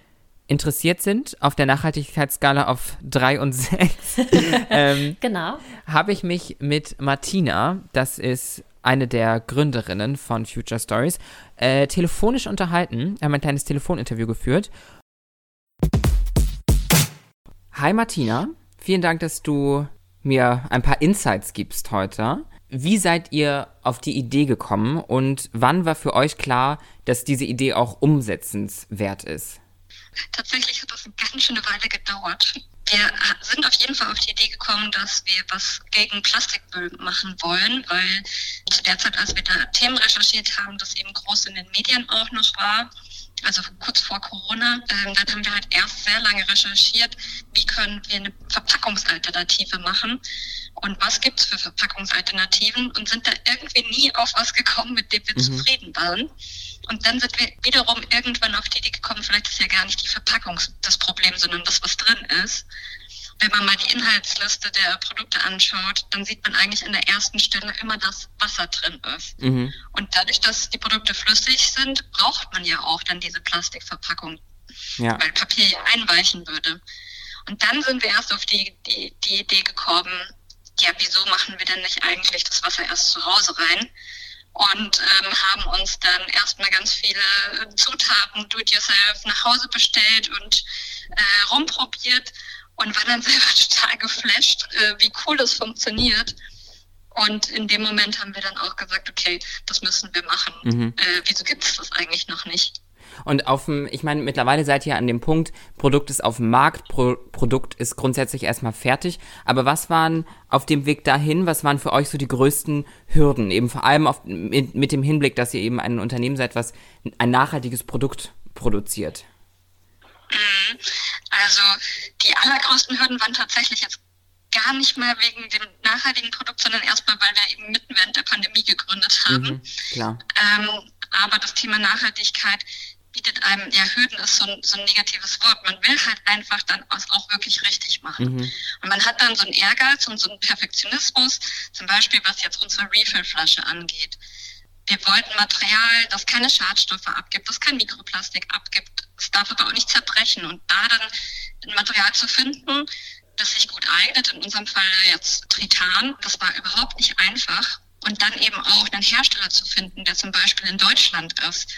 interessiert sind auf der Nachhaltigkeitsskala auf 3 und 6, ähm, genau. habe ich mich mit Martina, das ist eine der Gründerinnen von Future Stories, äh, telefonisch unterhalten. Wir haben ein kleines Telefoninterview geführt. Hi Martina, vielen Dank, dass du mir ein paar Insights gibst heute. Wie seid ihr auf die Idee gekommen und wann war für euch klar, dass diese Idee auch umsetzenswert ist? Tatsächlich hat das eine ganz schöne Weile gedauert. Wir sind auf jeden Fall auf die Idee gekommen, dass wir was gegen Plastikmüll machen wollen, weil zu der Zeit, als wir da Themen recherchiert haben, das eben groß in den Medien auch noch war, also kurz vor Corona. Ähm, dann haben wir halt erst sehr lange recherchiert, wie können wir eine Verpackungsalternative machen und was gibt es für Verpackungsalternativen und sind da irgendwie nie auf was gekommen, mit dem wir mhm. zufrieden waren. Und dann sind wir wiederum irgendwann auf die Idee gekommen, vielleicht ist ja gar nicht die Verpackung das Problem, sondern das, was drin ist. Wenn man mal die Inhaltsliste der Produkte anschaut, dann sieht man eigentlich an der ersten Stelle immer, dass Wasser drin ist. Mhm. Und dadurch, dass die Produkte flüssig sind, braucht man ja auch dann diese Plastikverpackung, ja. weil Papier einweichen würde. Und dann sind wir erst auf die, die, die Idee gekommen, ja, wieso machen wir denn nicht eigentlich das Wasser erst zu Hause rein? Und ähm, haben uns dann erstmal ganz viele Zutaten do-it-yourself nach Hause bestellt und äh, rumprobiert und war dann selber total geflasht, äh, wie cool das funktioniert. Und in dem Moment haben wir dann auch gesagt, okay, das müssen wir machen. Mhm. Äh, wieso gibt es das eigentlich noch nicht? Und auf dem, ich meine, mittlerweile seid ihr an dem Punkt, Produkt ist auf dem Markt, Pro Produkt ist grundsätzlich erstmal fertig. Aber was waren auf dem Weg dahin, was waren für euch so die größten Hürden? Eben vor allem auf, mit, mit dem Hinblick, dass ihr eben ein Unternehmen seid, was ein nachhaltiges Produkt produziert. Mhm. Also die allergrößten Hürden waren tatsächlich jetzt gar nicht mal wegen dem nachhaltigen Produkt, sondern erstmal, weil wir eben mitten während der Pandemie gegründet haben. Mhm, klar. Ähm, aber das Thema Nachhaltigkeit bietet einem, ja, Hürden ist so ein, so ein negatives Wort. Man will halt einfach dann auch wirklich richtig machen. Mhm. Und man hat dann so einen Ehrgeiz und so einen Perfektionismus, zum Beispiel was jetzt unsere Refillflasche angeht. Wir wollten Material, das keine Schadstoffe abgibt, das kein Mikroplastik abgibt. Es darf aber auch nicht zerbrechen. Und da dann ein Material zu finden, das sich gut eignet, in unserem Fall jetzt Tritan, das war überhaupt nicht einfach. Und dann eben auch einen Hersteller zu finden, der zum Beispiel in Deutschland ist,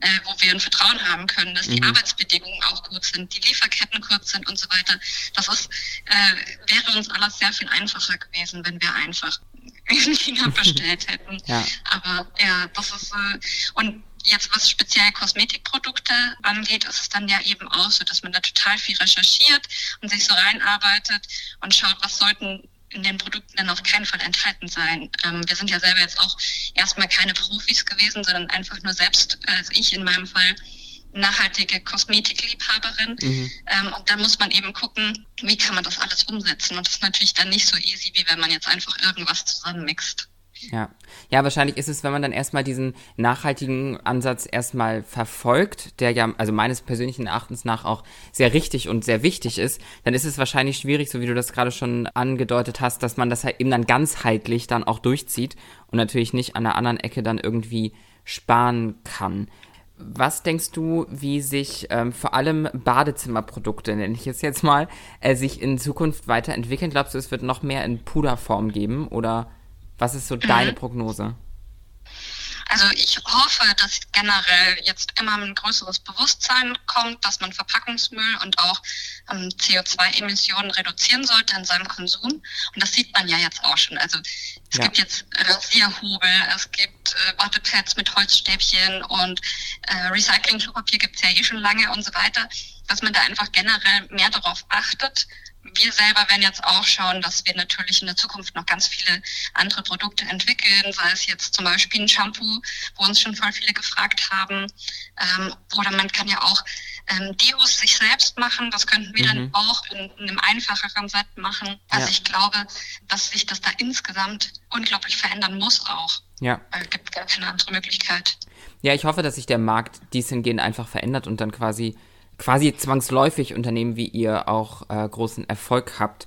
äh, wo wir ein Vertrauen haben können, dass die mhm. Arbeitsbedingungen auch gut sind, die Lieferketten kurz sind und so weiter. Das ist, äh, wäre uns alles sehr viel einfacher gewesen, wenn wir einfach in China bestellt hätten. ja. Aber ja, das ist äh, und jetzt was speziell Kosmetikprodukte angeht, ist es dann ja eben auch so, dass man da total viel recherchiert und sich so reinarbeitet und schaut, was sollten in den Produkten dann auf keinen Fall enthalten sein. Ähm, wir sind ja selber jetzt auch erstmal keine Profis gewesen, sondern einfach nur selbst, also ich in meinem Fall, nachhaltige Kosmetikliebhaberin. Mhm. Ähm, und da muss man eben gucken, wie kann man das alles umsetzen. Und das ist natürlich dann nicht so easy, wie wenn man jetzt einfach irgendwas zusammenmixt. Ja. Ja, wahrscheinlich ist es, wenn man dann erstmal diesen nachhaltigen Ansatz erstmal verfolgt, der ja, also meines persönlichen Erachtens nach auch sehr richtig und sehr wichtig ist, dann ist es wahrscheinlich schwierig, so wie du das gerade schon angedeutet hast, dass man das halt eben dann ganzheitlich dann auch durchzieht und natürlich nicht an der anderen Ecke dann irgendwie sparen kann. Was denkst du, wie sich ähm, vor allem Badezimmerprodukte, nenne ich es jetzt mal, äh, sich in Zukunft weiterentwickeln? Glaubst du, es wird noch mehr in Puderform geben oder was ist so mhm. deine Prognose? Also ich hoffe, dass generell jetzt immer ein größeres Bewusstsein kommt, dass man Verpackungsmüll und auch ähm, CO2-Emissionen reduzieren sollte in seinem Konsum. Und das sieht man ja jetzt auch schon. Also es ja. gibt jetzt Rasierhobel, es gibt äh, Wattepads mit Holzstäbchen und äh, Recycling-Klopapier gibt es ja eh schon lange und so weiter, dass man da einfach generell mehr darauf achtet, wir selber werden jetzt auch schauen, dass wir natürlich in der Zukunft noch ganz viele andere Produkte entwickeln, sei es jetzt zum Beispiel ein Shampoo, wo uns schon voll viele gefragt haben. Ähm, oder man kann ja auch ähm, Deos sich selbst machen. Das könnten wir mhm. dann auch in, in, einem einfacheren Set machen. Also ja. ich glaube, dass sich das da insgesamt unglaublich verändern muss auch. Ja. Weil es gibt gar keine andere Möglichkeit. Ja, ich hoffe, dass sich der Markt dies hingehend einfach verändert und dann quasi quasi zwangsläufig Unternehmen wie ihr auch äh, großen Erfolg habt.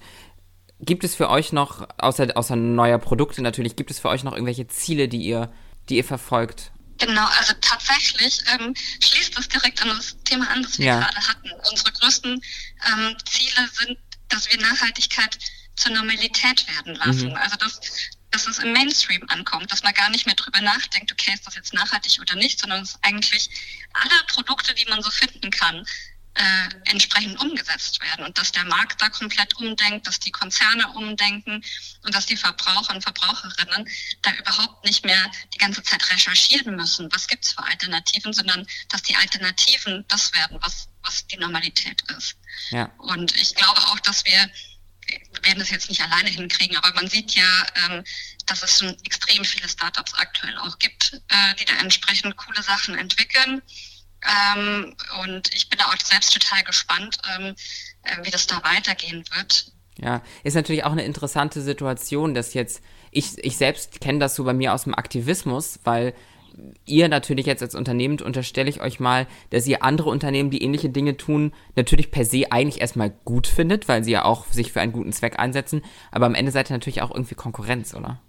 Gibt es für euch noch, außer, außer neuer Produkte natürlich, gibt es für euch noch irgendwelche Ziele, die ihr, die ihr verfolgt? Genau, also tatsächlich ähm, schließt das direkt an das Thema an, das wir ja. gerade hatten. Unsere größten ähm, Ziele sind, dass wir Nachhaltigkeit zur Normalität werden lassen. Mhm. Also dass, dass es im Mainstream ankommt, dass man gar nicht mehr drüber nachdenkt, okay, ist das jetzt nachhaltig oder nicht, sondern dass eigentlich alle Produkte, die man so finden kann, äh, entsprechend umgesetzt werden und dass der Markt da komplett umdenkt, dass die Konzerne umdenken und dass die Verbraucher und Verbraucherinnen da überhaupt nicht mehr die ganze Zeit recherchieren müssen, was gibt's für Alternativen, sondern dass die Alternativen das werden, was, was die Normalität ist. Ja. Und ich glaube auch, dass wir werden es jetzt nicht alleine hinkriegen, aber man sieht ja, ähm, dass es schon extrem viele Startups aktuell auch gibt, äh, die da entsprechend coole Sachen entwickeln Ähm, und ich bin da auch selbst total gespannt, ähm, äh, wie das da weitergehen wird. Ja, ist natürlich auch eine interessante Situation, dass jetzt, ich, ich selbst kenne das so bei mir aus dem Aktivismus, weil ihr natürlich jetzt als Unternehmen, unterstelle ich euch mal, dass ihr andere Unternehmen, die ähnliche Dinge tun, natürlich per se eigentlich erstmal gut findet, weil sie ja auch sich für einen guten Zweck einsetzen. Aber am Ende seid ihr natürlich auch irgendwie Konkurrenz, oder?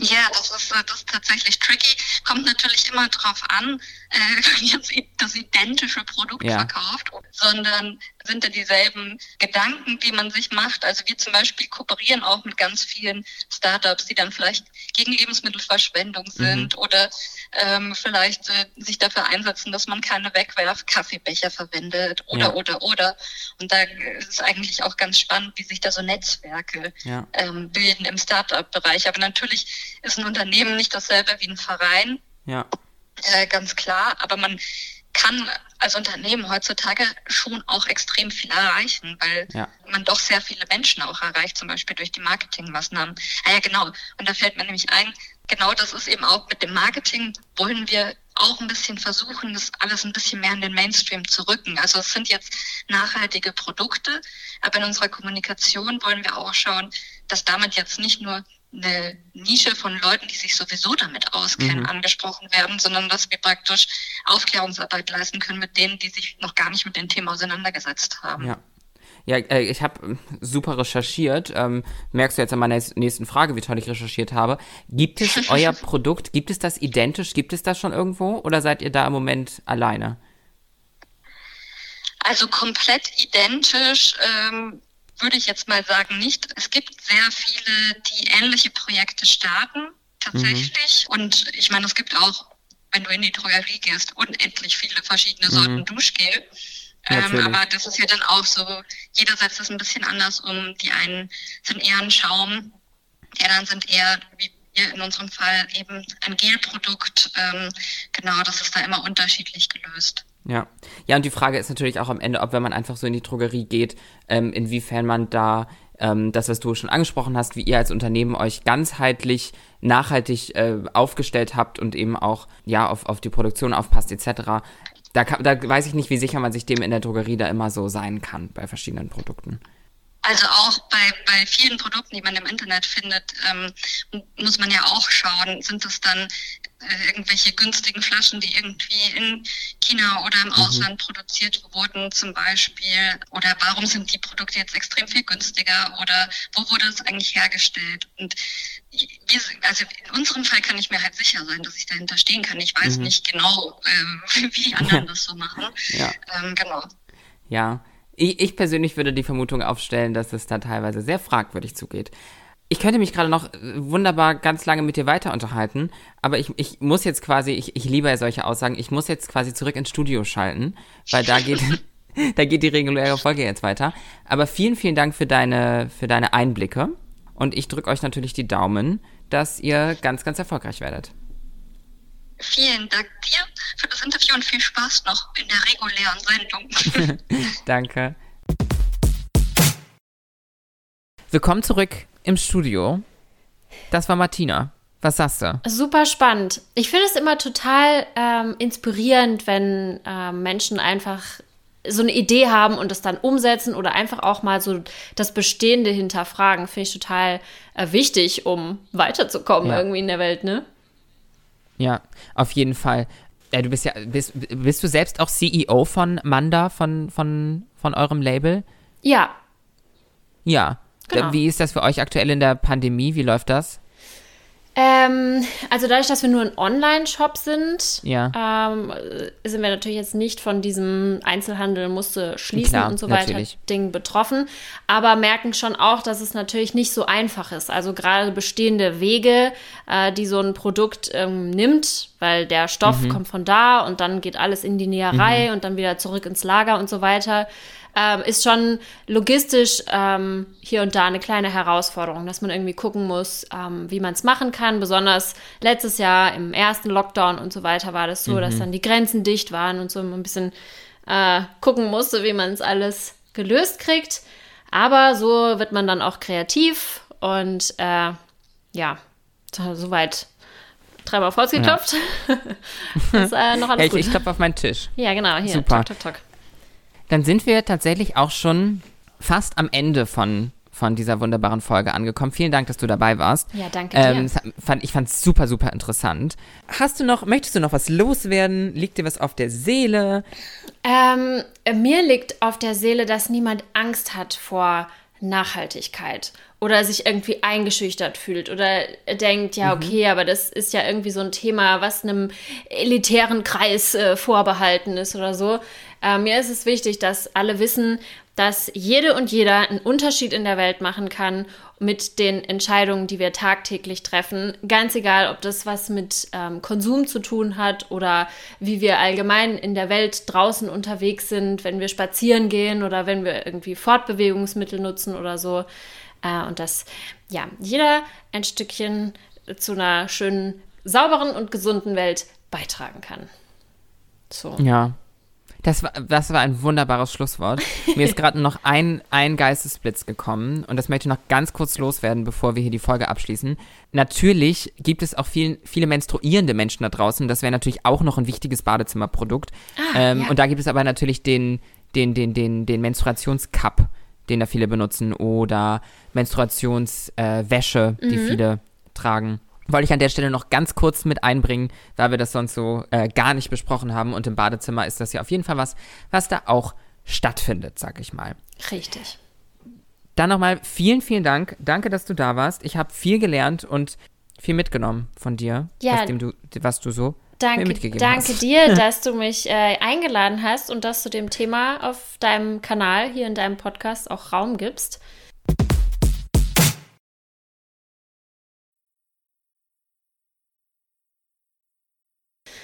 Ja, das ist, äh, das ist tatsächlich tricky. Kommt natürlich immer drauf an, äh, jetzt das identische Produkt ja. verkauft, sondern sind da dieselben Gedanken, die man sich macht. Also wir zum Beispiel kooperieren auch mit ganz vielen Startups, die dann vielleicht gegen Lebensmittelverschwendung mhm. sind mhm. oder ähm, vielleicht äh, sich dafür einsetzen, dass man keine Wegwerf-Kaffeebecher verwendet oder, ja. oder, oder. Und da ist es eigentlich auch ganz spannend, wie sich da so Netzwerke ja. ähm, bilden im Startup-Bereich. Aber natürlich ist ein Unternehmen nicht dasselbe wie ein Verein. Ja. Äh, ganz klar. Aber man kann als Unternehmen heutzutage schon auch extrem viel erreichen, weil ja. man doch sehr viele Menschen auch erreicht, zum Beispiel durch die Marketingmaßnahmen. Ah ja, genau. Und da fällt mir nämlich ein, genau das ist eben auch mit dem Marketing, wollen wir auch ein bisschen versuchen, das alles ein bisschen mehr in den Mainstream zu rücken. Also es sind jetzt nachhaltige Produkte, aber in unserer Kommunikation wollen wir auch schauen, dass damit jetzt nicht nur eine Nische von Leuten, die sich sowieso damit auskennen, mhm. angesprochen werden, sondern dass wir praktisch Aufklärungsarbeit leisten können mit denen, die sich noch gar nicht mit dem Thema auseinandergesetzt haben. Ja. Ja, äh, ich habe ähm, super recherchiert. Ähm, merkst du jetzt an meiner nächsten Frage, wie toll ich recherchiert habe. Gibt es euer Produkt, gibt es das identisch? Gibt es das schon irgendwo? Oder seid ihr da im Moment alleine? Also komplett identisch ähm, würde ich jetzt mal sagen nicht. Es gibt sehr viele, die ähnliche Projekte starten, tatsächlich. Mhm. Und ich meine, es gibt auch, wenn du in die Drogerie gehst, unendlich viele verschiedene Sorten mhm. Duschgel. Ähm, aber das ist ja dann auch so, jeder setzt es ein bisschen anders um. Die einen sind eher ein Schaum, die anderen sind eher, wie wir in unserem Fall, eben ein Gelprodukt. Ähm, genau, das ist da immer unterschiedlich gelöst. Ja. Ja, und die Frage ist natürlich auch am Ende, ob wenn man einfach so in die Drogerie geht, ähm, inwiefern man da ähm, das, was du schon angesprochen hast, wie ihr als Unternehmen euch ganzheitlich, nachhaltig äh, aufgestellt habt und eben auch ja auf, auf die Produktion aufpasst etc. Da, kann, da weiß ich nicht, wie sicher man sich dem in der Drogerie da immer so sein kann bei verschiedenen Produkten. Also auch bei, bei vielen Produkten, die man im Internet findet, ähm, muss man ja auch schauen, sind das dann äh, irgendwelche günstigen Flaschen, die irgendwie in China oder im mhm. Ausland produziert wurden zum Beispiel? Oder warum sind die Produkte jetzt extrem viel günstiger? Oder wo wurde es eigentlich hergestellt? Und also in unserem Fall kann ich mir halt sicher sein, dass ich dahinter stehen kann. Ich weiß mhm. nicht genau, äh, wie die anderen das so machen. Ja. Ähm, genau. Ja, ich, ich persönlich würde die Vermutung aufstellen, dass es da teilweise sehr fragwürdig zugeht. Ich könnte mich gerade noch wunderbar ganz lange mit dir weiter unterhalten, aber ich, ich muss jetzt quasi, ich, ich liebe ja solche Aussagen, ich muss jetzt quasi zurück ins Studio schalten, weil da geht, da geht die reguläre Folge jetzt weiter. Aber vielen, vielen Dank für deine, für deine Einblicke und ich drücke euch natürlich die Daumen, dass ihr ganz, ganz erfolgreich werdet. Vielen Dank dir für das Interview und viel Spaß noch in der regulären Sendung. Danke. Willkommen zurück im Studio. Das war Martina. Was sagst du? Super spannend. Ich finde es immer total ähm, inspirierend, wenn äh, Menschen einfach so eine Idee haben und das dann umsetzen oder einfach auch mal so das Bestehende hinterfragen. Finde ich total äh, wichtig, um weiterzukommen ja. irgendwie in der Welt, ne? Ja, auf jeden Fall. Ja, du bist ja, bist, bist du selbst auch CEO von Manda, von, von, von eurem Label? Ja. Ja. Genau. Wie ist das für euch aktuell in der Pandemie? Wie läuft das? Ähm, also dadurch, dass wir nur ein Online-Shop sind, ja. ähm, sind wir natürlich jetzt nicht von diesem Einzelhandel musste schließen Klar, und so weiter natürlich. Ding betroffen, aber merken schon auch, dass es natürlich nicht so einfach ist. Also gerade bestehende Wege, äh, die so ein Produkt ähm, nimmt, weil der Stoff mhm. kommt von da und dann geht alles in die Näherei mhm. und dann wieder zurück ins Lager und so weiter ähm, ist schon logistisch ähm, hier und da eine kleine Herausforderung, dass man irgendwie gucken muss, ähm, wie man es machen kann. Besonders letztes Jahr im ersten Lockdown und so weiter war das so, mhm. dass dann die Grenzen dicht waren und so ein bisschen äh, gucken musste, wie man es alles gelöst kriegt. Aber so wird man dann auch kreativ und äh, ja, soweit dreimal auf Holz geklopft. Ja. ist äh, noch alles ja, ich, gut. Ich klopfe auf meinen Tisch. Ja, genau. Hier, Super. Tok, tok, tok. Dann sind wir tatsächlich auch schon fast am Ende von von dieser wunderbaren Folge angekommen. Vielen Dank, dass du dabei warst. Ja, danke dir. Ähm, fand, ich fand es super, super interessant. Hast du noch, möchtest du noch was loswerden? Liegt dir was auf der Seele? Ähm, mir liegt auf der Seele, dass niemand Angst hat vor Nachhaltigkeit oder sich irgendwie eingeschüchtert fühlt oder denkt, ja, mhm. okay, mhm. aber das ist ja irgendwie so ein Thema, was einem elitären Kreis äh, vorbehalten ist oder so. Äh, mir ist es wichtig, dass alle wissen, dass jede und jeder einen Unterschied in der Welt machen kann mit den Entscheidungen, die wir tagtäglich treffen. Ganz egal, ob das was mit ähm, Konsum zu tun hat oder wie wir allgemein in der Welt draußen unterwegs sind, wenn wir spazieren gehen oder wenn wir irgendwie Fortbewegungsmittel nutzen oder so. Äh, und dass ja jeder ein Stückchen zu einer schönen, sauberen und gesunden Welt beitragen kann. So. Ja, das war, das war ein wunderbares Schlusswort. Mir ist gerade noch ein, ein Geistesblitz gekommen und das möchte ich noch ganz kurz loswerden, bevor wir hier die Folge abschließen. Natürlich gibt es auch viel, viele menstruierende Menschen da draußen. Das wäre natürlich auch noch ein wichtiges Badezimmerprodukt. Ah, ähm, ja. Und da gibt es aber natürlich den, den, den, den, den Menstruationscup, den da viele benutzen oder Menstruationswäsche, äh, die mhm. viele tragen wollte ich an der Stelle noch ganz kurz mit einbringen, da wir das sonst so äh, gar nicht besprochen haben. Und im Badezimmer ist das ja auf jeden Fall was, was da auch stattfindet, sag ich mal. Richtig. Dann nochmal vielen, vielen Dank. Danke, dass du da warst. Ich habe viel gelernt und viel mitgenommen von dir, ja. was, du, was du so danke, mitgegeben danke hast. Danke dir, dass du mich äh, eingeladen hast und dass du dem Thema auf deinem Kanal, hier in deinem Podcast, auch Raum gibst.